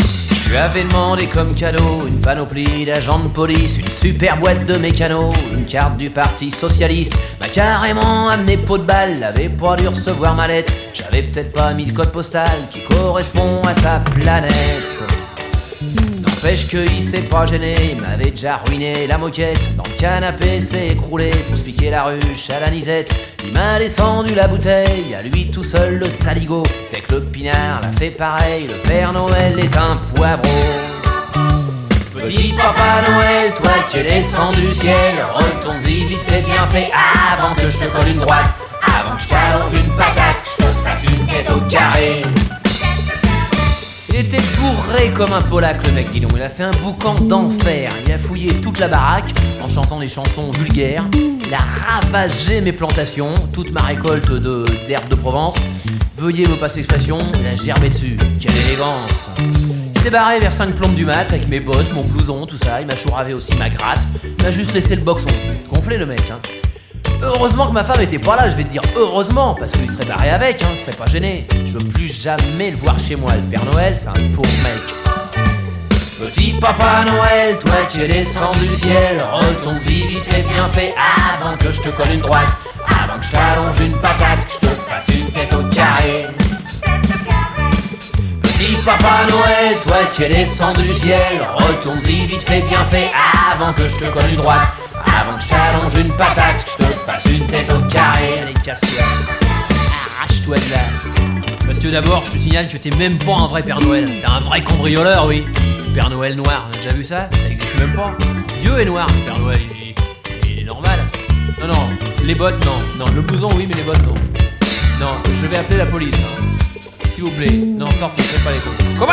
Je lui avais demandé comme cadeau une panoplie d'agents de police, une super boîte de mécano, une carte du parti socialiste. M'a carrément amené pot de balle, avait pas dû recevoir ma lettre. J'avais peut-être pas mis le code postal qui correspond à sa planète. N'empêche qu'il s'est pas gêné, il m'avait déjà ruiné la moquette. Dans le canapé, s'est écroulé pour se la ruche à la nisette. Il m'a descendu la bouteille, à lui tout seul le saligo. Avec le pinard l'a fait pareil, le Père Noël est un poivreau. Petit Papa Noël, toi qui es descendu du ciel, retourne-y vite fait bien fait avant que je te colle une droite, avant que je t'allonge une patate, que je te fasse une tête au carré. Il était bourré comme un polac le mec, dis donc. Il a fait un boucan d'enfer. Il a fouillé toute la baraque en chantant des chansons vulgaires. Il a ravagé mes plantations, toute ma récolte d'herbes de Provence. Veuillez me passer l'expression, il a gerbé dessus. Quelle élégance Il s'est barré vers 5 plombes du mat avec mes bottes, mon blouson, tout ça. Il m'a chouravé aussi ma gratte. Il m'a juste laissé le boxon. Gonflé le mec, hein. Heureusement que ma femme était pas là, je vais te dire heureusement, parce qu'il serait barré avec, hein, il serait pas gêné. Je veux plus jamais le voir chez moi. Le Père Noël, c'est un pauvre mec. Petit Papa Noël, toi qui es descendu du ciel, retourne-y vite fait bien fait avant que je te colle une droite, avant que je t'allonge une patate, que je te fasse une tête au carré. Petit Papa Noël, toi qui es descendu du ciel, retourne-y vite fait bien fait avant que je te colle une droite, avant que je t'allonge une patate, que je te fasse une tête au carré. Allez, casse-toi. Arrache-toi de là. Parce que d'abord, je te signale que t'es même pas un vrai Père Noël. T'es un vrai cambrioleur, oui. Père Noël noir, t'as déjà vu ça? Ça existe même pas. Dieu est noir, Père Noël, il, est- il est normal. Non, non, les bottes, non. Non, le blouson, oui, mais les bottes, non. Non, je vais appeler la police. hein. S'il vous plaît. Non, sortez, faites pas les cons. Comment?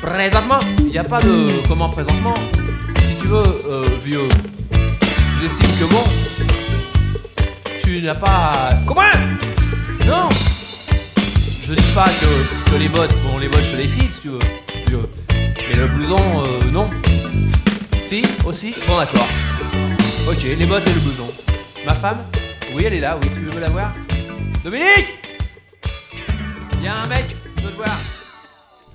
Présentement? Il a pas de comment présentement. Si tu veux, euh, vieux, bon, tu n'as pas. Comment Non Je dis pas que, que les bottes, bon, les bottes, je les file si tu veux. vieux. Mais le blouson, euh, non. Si, aussi Bon, d'accord. Ok, les bottes et le blouson. Ma femme Oui, elle est là, oui, tu veux la voir? Dominique Il y a un mec, je veux te voir.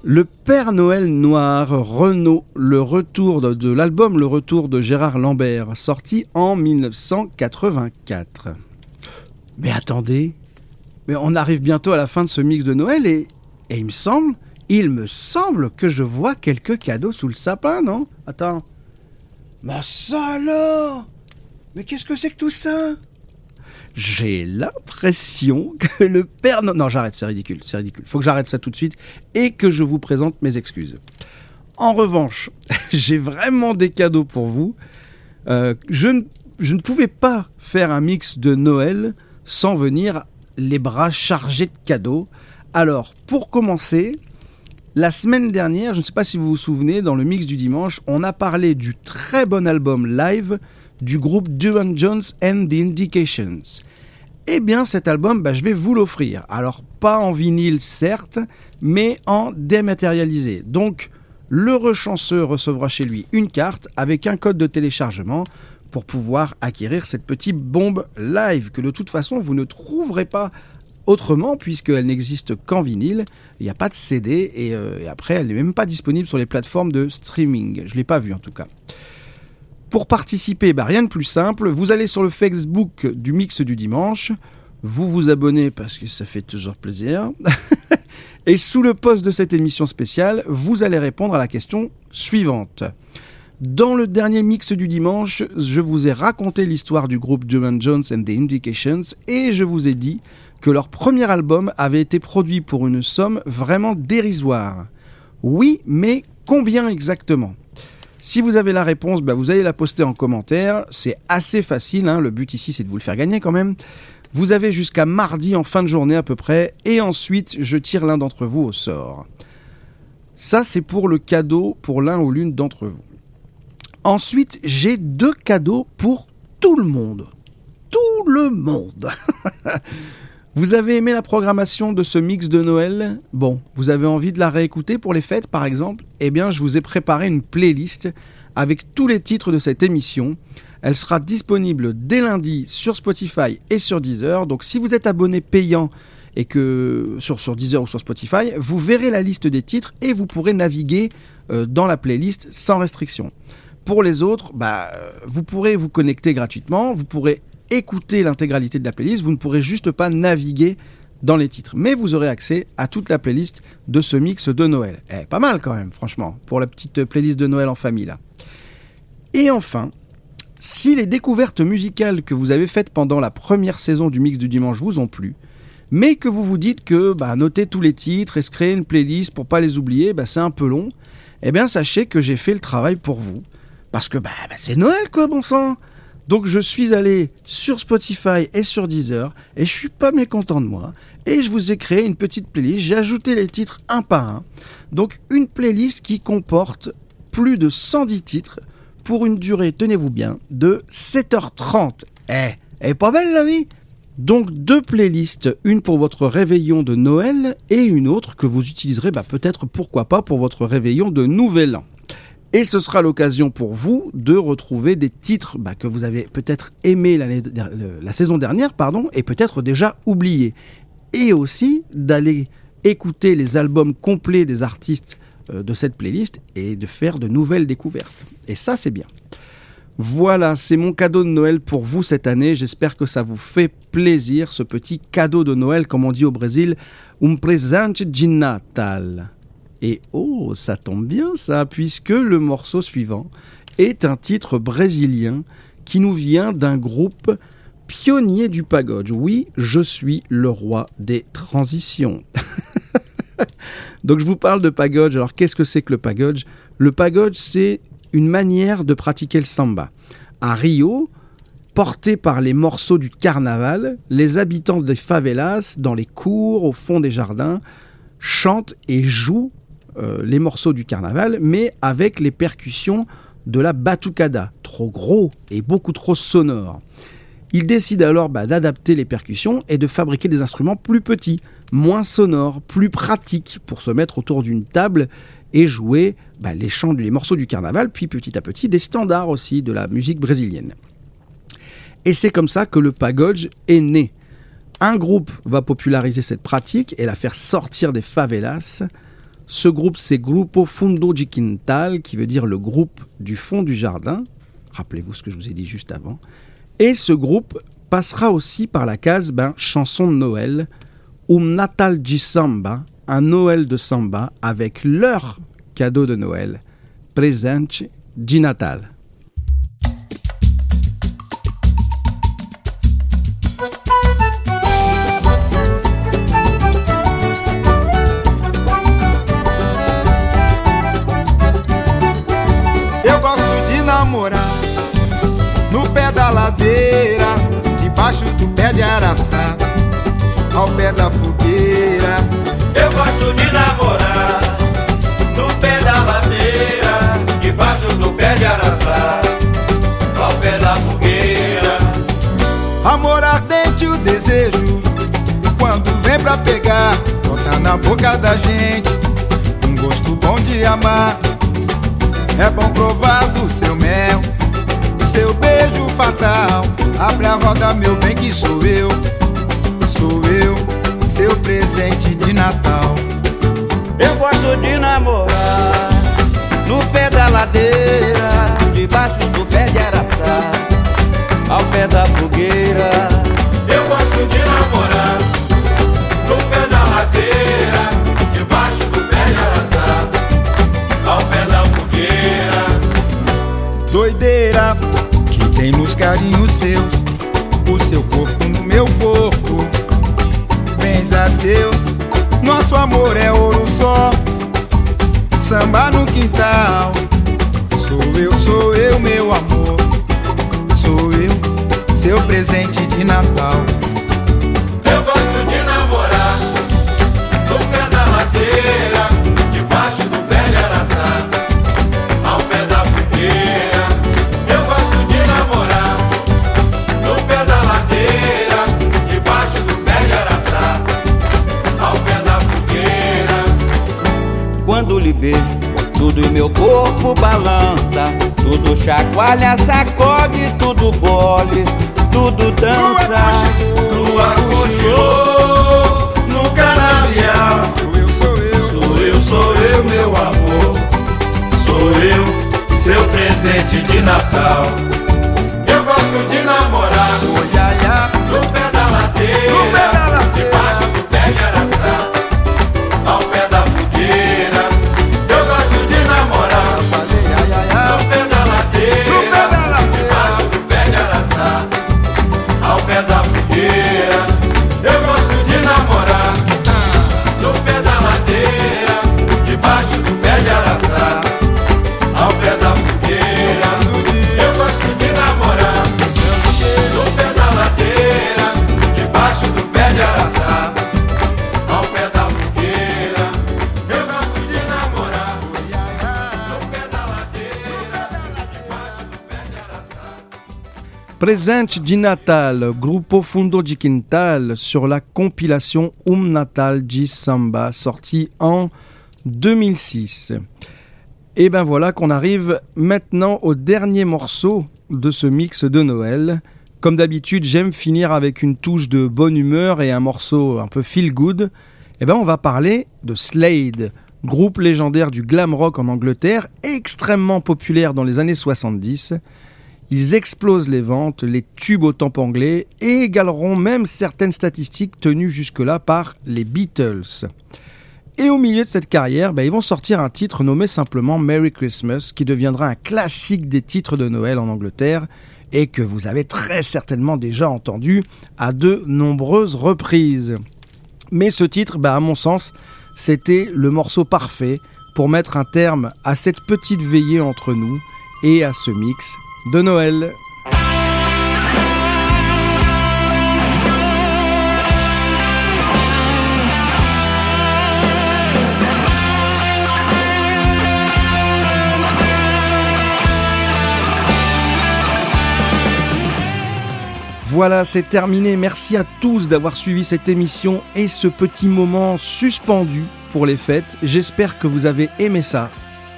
Le Père Noël Noir, Renault, le retour de, l'album Le Retour de Gérard Lambert, sorti en 1984. Mais attendez, mais on arrive bientôt à la fin de ce mix de Noël et, et il me semble Il me semble que je vois quelques cadeaux sous le sapin, non? Attends. Mais ça alors Mais qu'est-ce que c'est que tout ça? J'ai l'impression que le père... Non, non j'arrête, c'est ridicule, c'est ridicule. Faut que j'arrête ça tout de suite et que je vous présente mes excuses. En revanche, j'ai vraiment des cadeaux pour vous. Euh, ne, je ne pouvais pas faire un mix de Noël sans venir les bras chargés de cadeaux. Alors, pour commencer, la semaine dernière, je ne sais pas si vous vous souvenez, dans le mix du dimanche, on a parlé du très bon album live du groupe Duran Jones and the Indications. Eh bien, cet album, bah, je vais vous l'offrir. Alors, pas en vinyle, certes, mais en dématérialisé. Donc, le chanceux recevra chez lui une carte avec un code de téléchargement pour pouvoir acquérir cette petite bombe live que de toute façon vous ne trouverez pas autrement puisqu'elle n'existe qu'en vinyle. Il n'y a pas de CD et, euh, et après elle n'est même pas disponible sur les plateformes de streaming. Je ne l'ai pas vu en tout cas. Pour participer, bah, rien de plus simple, vous allez sur le Facebook du mix du dimanche, vous vous abonnez parce que ça fait toujours plaisir. Et sous le post de cette émission spéciale, vous allez répondre à la question suivante. Dans le dernier mix du dimanche, je vous ai raconté l'histoire du groupe Duran Jones and the Indications et je vous ai dit que leur premier album avait été produit pour une somme vraiment dérisoire. Oui, mais combien exactement? Si vous avez la réponse, bah, vous allez la poster en commentaire. C'est assez facile, hein. le but ici c'est de vous le faire gagner quand même. Vous avez jusqu'à mardi en fin de journée à peu près, et ensuite je tire l'un d'entre vous au sort. Ça c'est pour le cadeau pour l'un ou l'une d'entre vous. Ensuite, j'ai deux cadeaux pour tout le monde. Tout le monde. vous avez aimé la programmation de ce mix de Noël? Bon, vous avez envie de la réécouter pour les fêtes par exemple? Eh bien, je vous ai préparé une playlist avec tous les titres de cette émission. Elle sera disponible dès lundi sur Spotify et sur Deezer. Donc si vous êtes abonné payant et que sur, sur Deezer ou sur Spotify, vous verrez la liste des titres et vous pourrez naviguer euh, dans la playlist sans restriction. Pour les autres, bah, vous pourrez vous connecter gratuitement, vous pourrez écouter l'intégralité de la playlist, vous ne pourrez juste pas naviguer dans les titres. Mais vous aurez accès à toute la playlist de ce mix de Noël. Eh, pas mal quand même, franchement, pour la petite playlist de Noël en famille là. Et enfin, si les découvertes musicales que vous avez faites pendant la première saison du mix du dimanche vous ont plu, mais que vous vous dites que bah, noter tous les titres et se créer une playlist pour pas les oublier, bah, c'est un peu long, eh bien sachez que j'ai fait le travail pour vous. Parce que bah, bah, c'est Noël quoi, bon sang Donc je suis allé sur Spotify et sur Deezer, et je suis pas mécontent de moi, et je vous ai créé une petite playlist, j'ai ajouté les titres un par un. Donc une playlist qui comporte plus de 110 titres, pour une durée, tenez-vous bien, de 7h30. Eh, elle est pas belle la vie? Donc deux playlists, une pour votre réveillon de Noël et une autre que vous utiliserez bah, peut-être pourquoi pas pour votre réveillon de Nouvel An. Et ce sera l'occasion pour vous de retrouver des titres bah, que vous avez peut-être aimés la saison dernière pardon, et peut-être déjà oubliés. Et aussi d'aller écouter les albums complets des artistes euh, de cette playlist et de faire de nouvelles découvertes. Et ça, c'est bien. Voilà, c'est mon cadeau de Noël pour vous cette année. J'espère que ça vous fait plaisir, ce petit cadeau de Noël, comme on dit au Brésil, un presente de Natal. Et oh, ça tombe bien ça, puisque le morceau suivant est un titre brésilien qui nous vient d'un groupe pionnier du pagode. Oui, je suis le roi des transitions. Donc je vous parle de pagode. Alors qu'est-ce que c'est que le pagode Le pagode, c'est une manière de pratiquer le samba. À Rio, porté par les morceaux du carnaval, les habitants des favelas, dans les cours, au fond des jardins, chantent et jouent euh, les morceaux du carnaval, mais avec les percussions de la batucada, trop gros et beaucoup trop sonore. Ils décident alors bah, d'adapter les percussions et de fabriquer des instruments plus petits, moins sonores, plus pratiques pour se mettre autour d'une table et jouer bah, les chants, les morceaux du carnaval, puis petit à petit des standards aussi de la musique brésilienne. Et c'est comme ça que le pagode est né. Un groupe va populariser cette pratique et la faire sortir des favelas. Ce groupe, c'est Grupo Fundo de Quintal, qui veut dire le groupe du fond du jardin. Rappelez-vous ce que je vous ai dit juste avant. Et ce groupe passera aussi par la case ben, chanson de Noël, Um Natal de Samba, un Noël de samba avec leur cadeau de Noël, Presente de Natal. Boca da gente, um gosto bom de amar. É bom provar do seu mel, seu beijo fatal. Abre a roda, meu bem, que sou eu, sou eu, seu presente de Natal. Eu gosto de namorar no pé da ladeira, debaixo do pé de araçá, ao pé da fogueira. Deus, nosso amor é ouro só. Samba no quintal, sou eu, sou eu, meu amor. Sou eu, seu presente de Natal. Meu corpo balança, tudo chacoalha, sacode, tudo bole, tudo dança. Lua cochilou no canavial. Sou eu, sou eu, Sou eu, sou eu, meu amor. Sou eu, seu presente de Natal. Presente de Natal, Grupo Fundo de Quintal, sur la compilation Um Natal de Samba, sortie en 2006. Et ben voilà qu'on arrive maintenant au dernier morceau de ce mix de Noël. Comme d'habitude, j'aime finir avec une touche de bonne humeur et un morceau un peu feel good. Et ben on va parler de Slade, groupe légendaire du glam rock en Angleterre, extrêmement populaire dans les années 70. Ils explosent les ventes, les tubes au tempo anglais et égaleront même certaines statistiques tenues jusque-là par les Beatles. Et au milieu de cette carrière, bah, ils vont sortir un titre nommé simplement Merry Christmas, qui deviendra un classique des titres de Noël en Angleterre et que vous avez très certainement déjà entendu à de nombreuses reprises. Mais ce titre, bah, à mon sens, c'était le morceau parfait pour mettre un terme à cette petite veillée entre nous et à ce mix de Noël. Voilà, c'est terminé. Merci à tous d'avoir suivi cette émission et ce petit moment suspendu pour les fêtes. J'espère que vous avez aimé ça.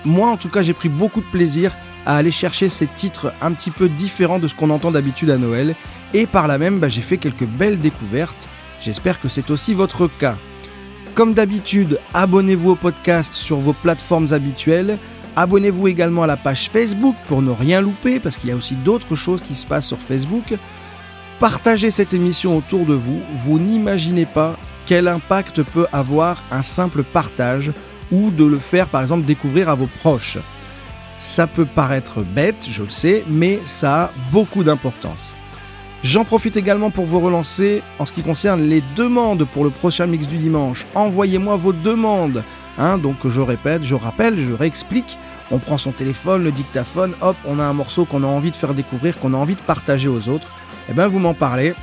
Moi, en tout cas, j'ai pris beaucoup de plaisir à aller chercher ces titres un petit peu différents de ce qu'on entend d'habitude à Noël. Et par là même, bah, j'ai fait quelques belles découvertes. J'espère que c'est aussi votre cas. Comme d'habitude, abonnez-vous au podcast sur vos plateformes habituelles. Abonnez-vous également à la page Facebook pour ne rien louper, parce qu'il y a aussi d'autres choses qui se passent sur Facebook. partagez cette émission autour de vous, vous n'imaginez pas quel impact peut avoir un simple partage ou de le faire par exemple découvrir à vos proches. Ça peut paraître bête, je le sais, mais ça a beaucoup d'importance. J'en profite également pour vous relancer en ce qui concerne les demandes pour le prochain mix du dimanche. Envoyez-moi vos demandes. Hein, donc je répète, je rappelle, je réexplique. On prend son téléphone, le dictaphone, hop, on a un morceau qu'on a envie de faire découvrir, qu'on a envie de partager aux autres. Eh bien vous m'en parlez.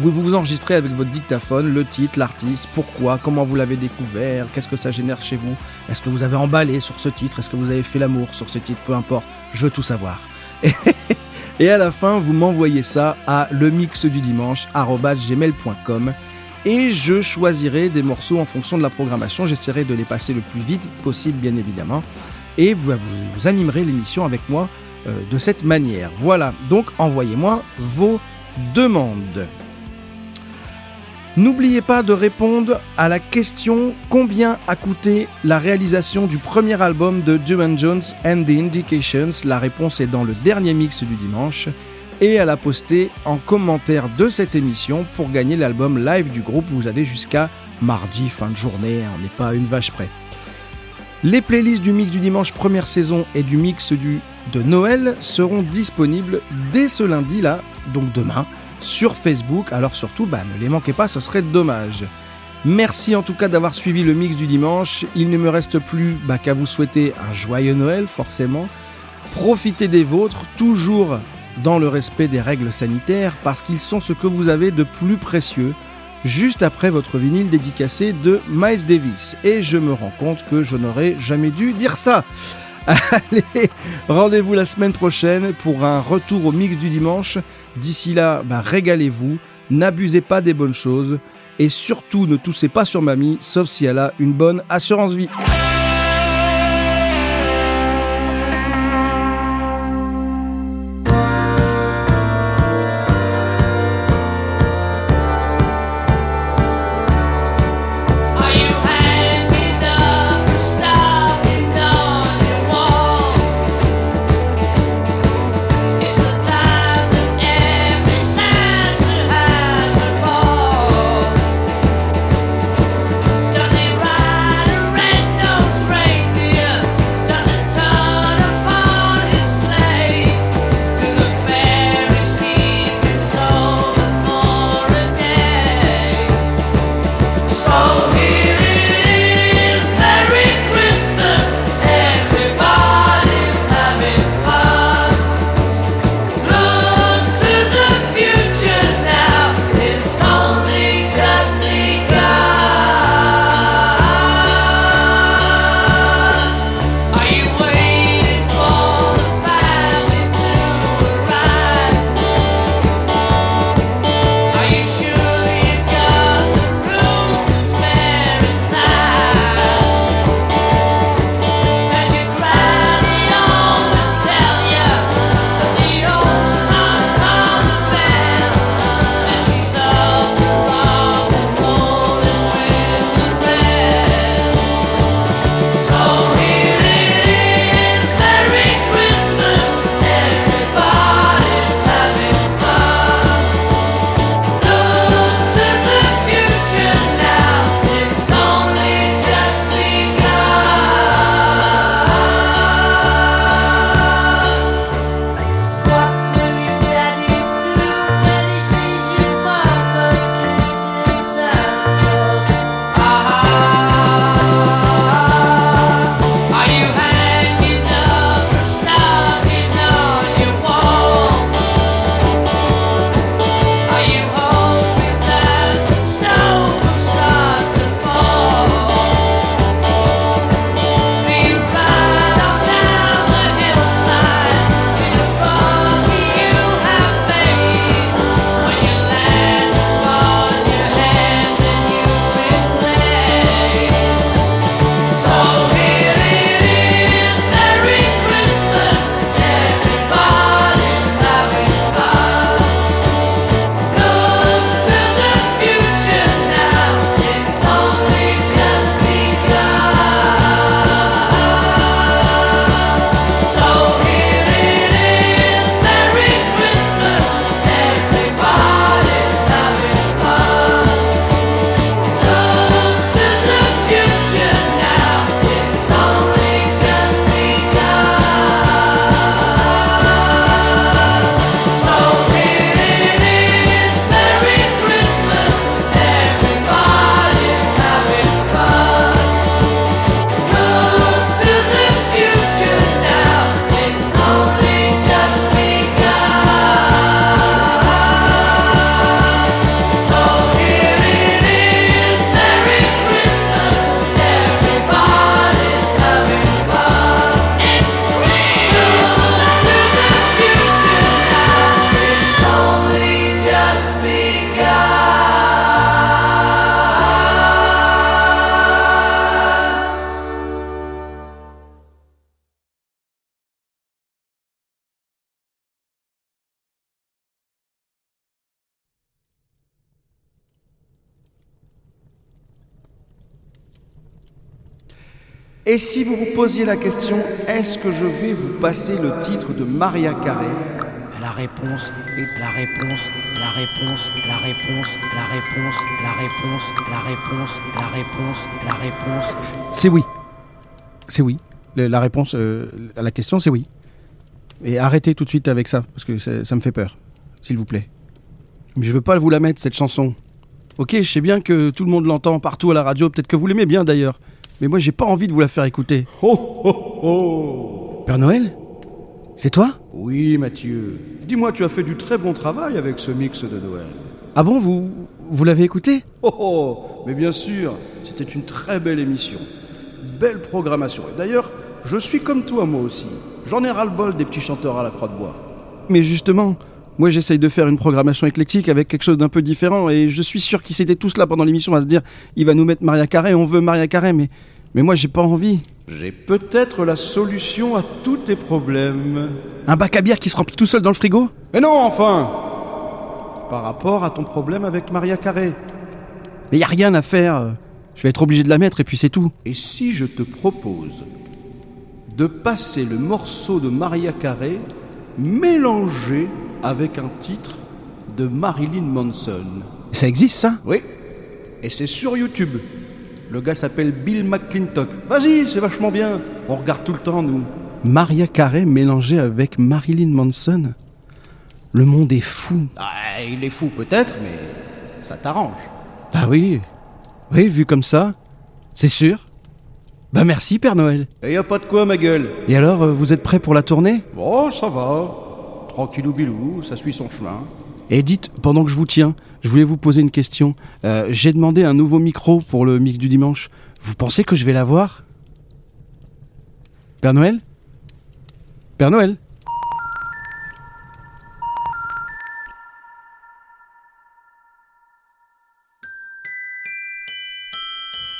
Vous vous enregistrez avec votre dictaphone le titre, l'artiste, pourquoi, comment vous l'avez découvert, qu'est-ce que ça génère chez vous, est-ce que vous avez emballé sur ce titre, est-ce que vous avez fait l'amour sur ce titre, peu importe, je veux tout savoir. Et à la fin, vous m'envoyez ça à le mix du dimanche gmail.com et je choisirai des morceaux en fonction de la programmation. J'essaierai de les passer le plus vite possible, bien évidemment. Et vous, vous animerez l'émission avec moi euh, de cette manière. Voilà, donc envoyez-moi vos demandes. N'oubliez pas de répondre à la question combien a coûté la réalisation du premier album de Duran Jones and the Indications. La réponse est dans le dernier mix du dimanche et à la poster en commentaire de cette émission pour gagner l'album live du groupe. Vous avez jusqu'à mardi, fin de journée, on n'est pas une vache près. Les playlists du mix du dimanche première saison et du mix de Noël seront disponibles dès ce lundi là, donc demain, sur Facebook. Alors surtout, bah, ne les manquez pas, ce serait dommage. Merci en tout cas d'avoir suivi le mix du dimanche. Il ne me reste plus bah, qu'à vous souhaiter un joyeux Noël, forcément. Profitez des vôtres, toujours dans le respect des règles sanitaires, parce qu'ils sont ce que vous avez de plus précieux, juste après votre vinyle dédicacé de Miles Davis. Et je me rends compte que je n'aurais jamais dû dire ça. Allez, rendez-vous la semaine prochaine pour un retour au mix du dimanche. D'ici là, bah, régalez-vous, n'abusez pas des bonnes choses et surtout ne toussez pas sur mamie, sauf si elle a une bonne assurance vie. Et si vous vous posiez la question, est-ce que je vais vous passer le titre de Maria Carré? La réponse est la réponse, la réponse, la réponse, la réponse, la réponse, la réponse, la réponse, la réponse. C'est oui. C'est oui. La réponse euh, à la question, c'est oui. Et arrêtez tout de suite avec ça, parce que ça, ça me fait peur. S'il vous plaît. Mais je veux pas vous la mettre, cette chanson. Ok, je sais bien que tout le monde l'entend partout à la radio, peut-être que vous l'aimez bien d'ailleurs. Mais moi, j'ai pas envie de vous la faire écouter. Oh, oh, oh Père Noël C'est toi? Oui, Mathieu. Dis-moi, tu as fait du très bon travail avec ce mix de Noël. Ah bon, vous, vous l'avez écouté? Oh, oh Mais bien sûr, c'était une très belle émission. Belle programmation. Et d'ailleurs, je suis comme toi, moi aussi. J'en ai ras-le-bol des petits chanteurs à la croix de bois. Mais justement, moi j'essaye de faire une programmation éclectique avec quelque chose d'un peu différent et je suis sûr qu'ils étaient tous là pendant l'émission à se dire il va nous mettre Maria Carré, on veut Maria Carré, mais, mais moi j'ai pas envie. J'ai peut-être la solution à tous tes problèmes. Un bac à bière qui se remplit tout seul dans le frigo? Mais non, enfin Par rapport à ton problème avec Maria Carré. Mais y a rien à faire. Je vais être obligé de la mettre et puis c'est tout. Et si je te propose de passer le morceau de Maria Carré mélangé avec un titre de Marilyn Manson Ça existe ça? Oui. Et c'est sur YouTube. Le gars s'appelle Bill McClintock. Vas-y, c'est vachement bien. On regarde tout le temps, nous. Maria Carré mélangée avec Marilyn Manson? Le monde est fou. Ah, il est fou peut-être, mais ça t'arrange. Bah oui. Oui, vu comme ça, c'est sûr. Bah merci Père Noël. Et y a pas de quoi, ma gueule. Et alors, euh, vous êtes prêts pour la tournée? Bon, ça va. Tranquillou bilou, ça suit son chemin. Et dites, pendant que je vous tiens, je voulais vous poser une question. Euh, J'ai demandé un nouveau micro pour le mix du dimanche. Vous pensez que je vais l'avoir? Père Noël? Père Noël?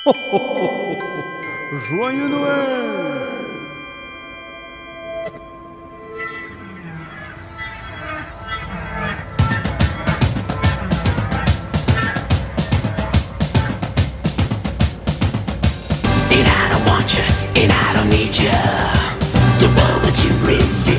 Joyeux Noël and I don't need you. The world that you resist.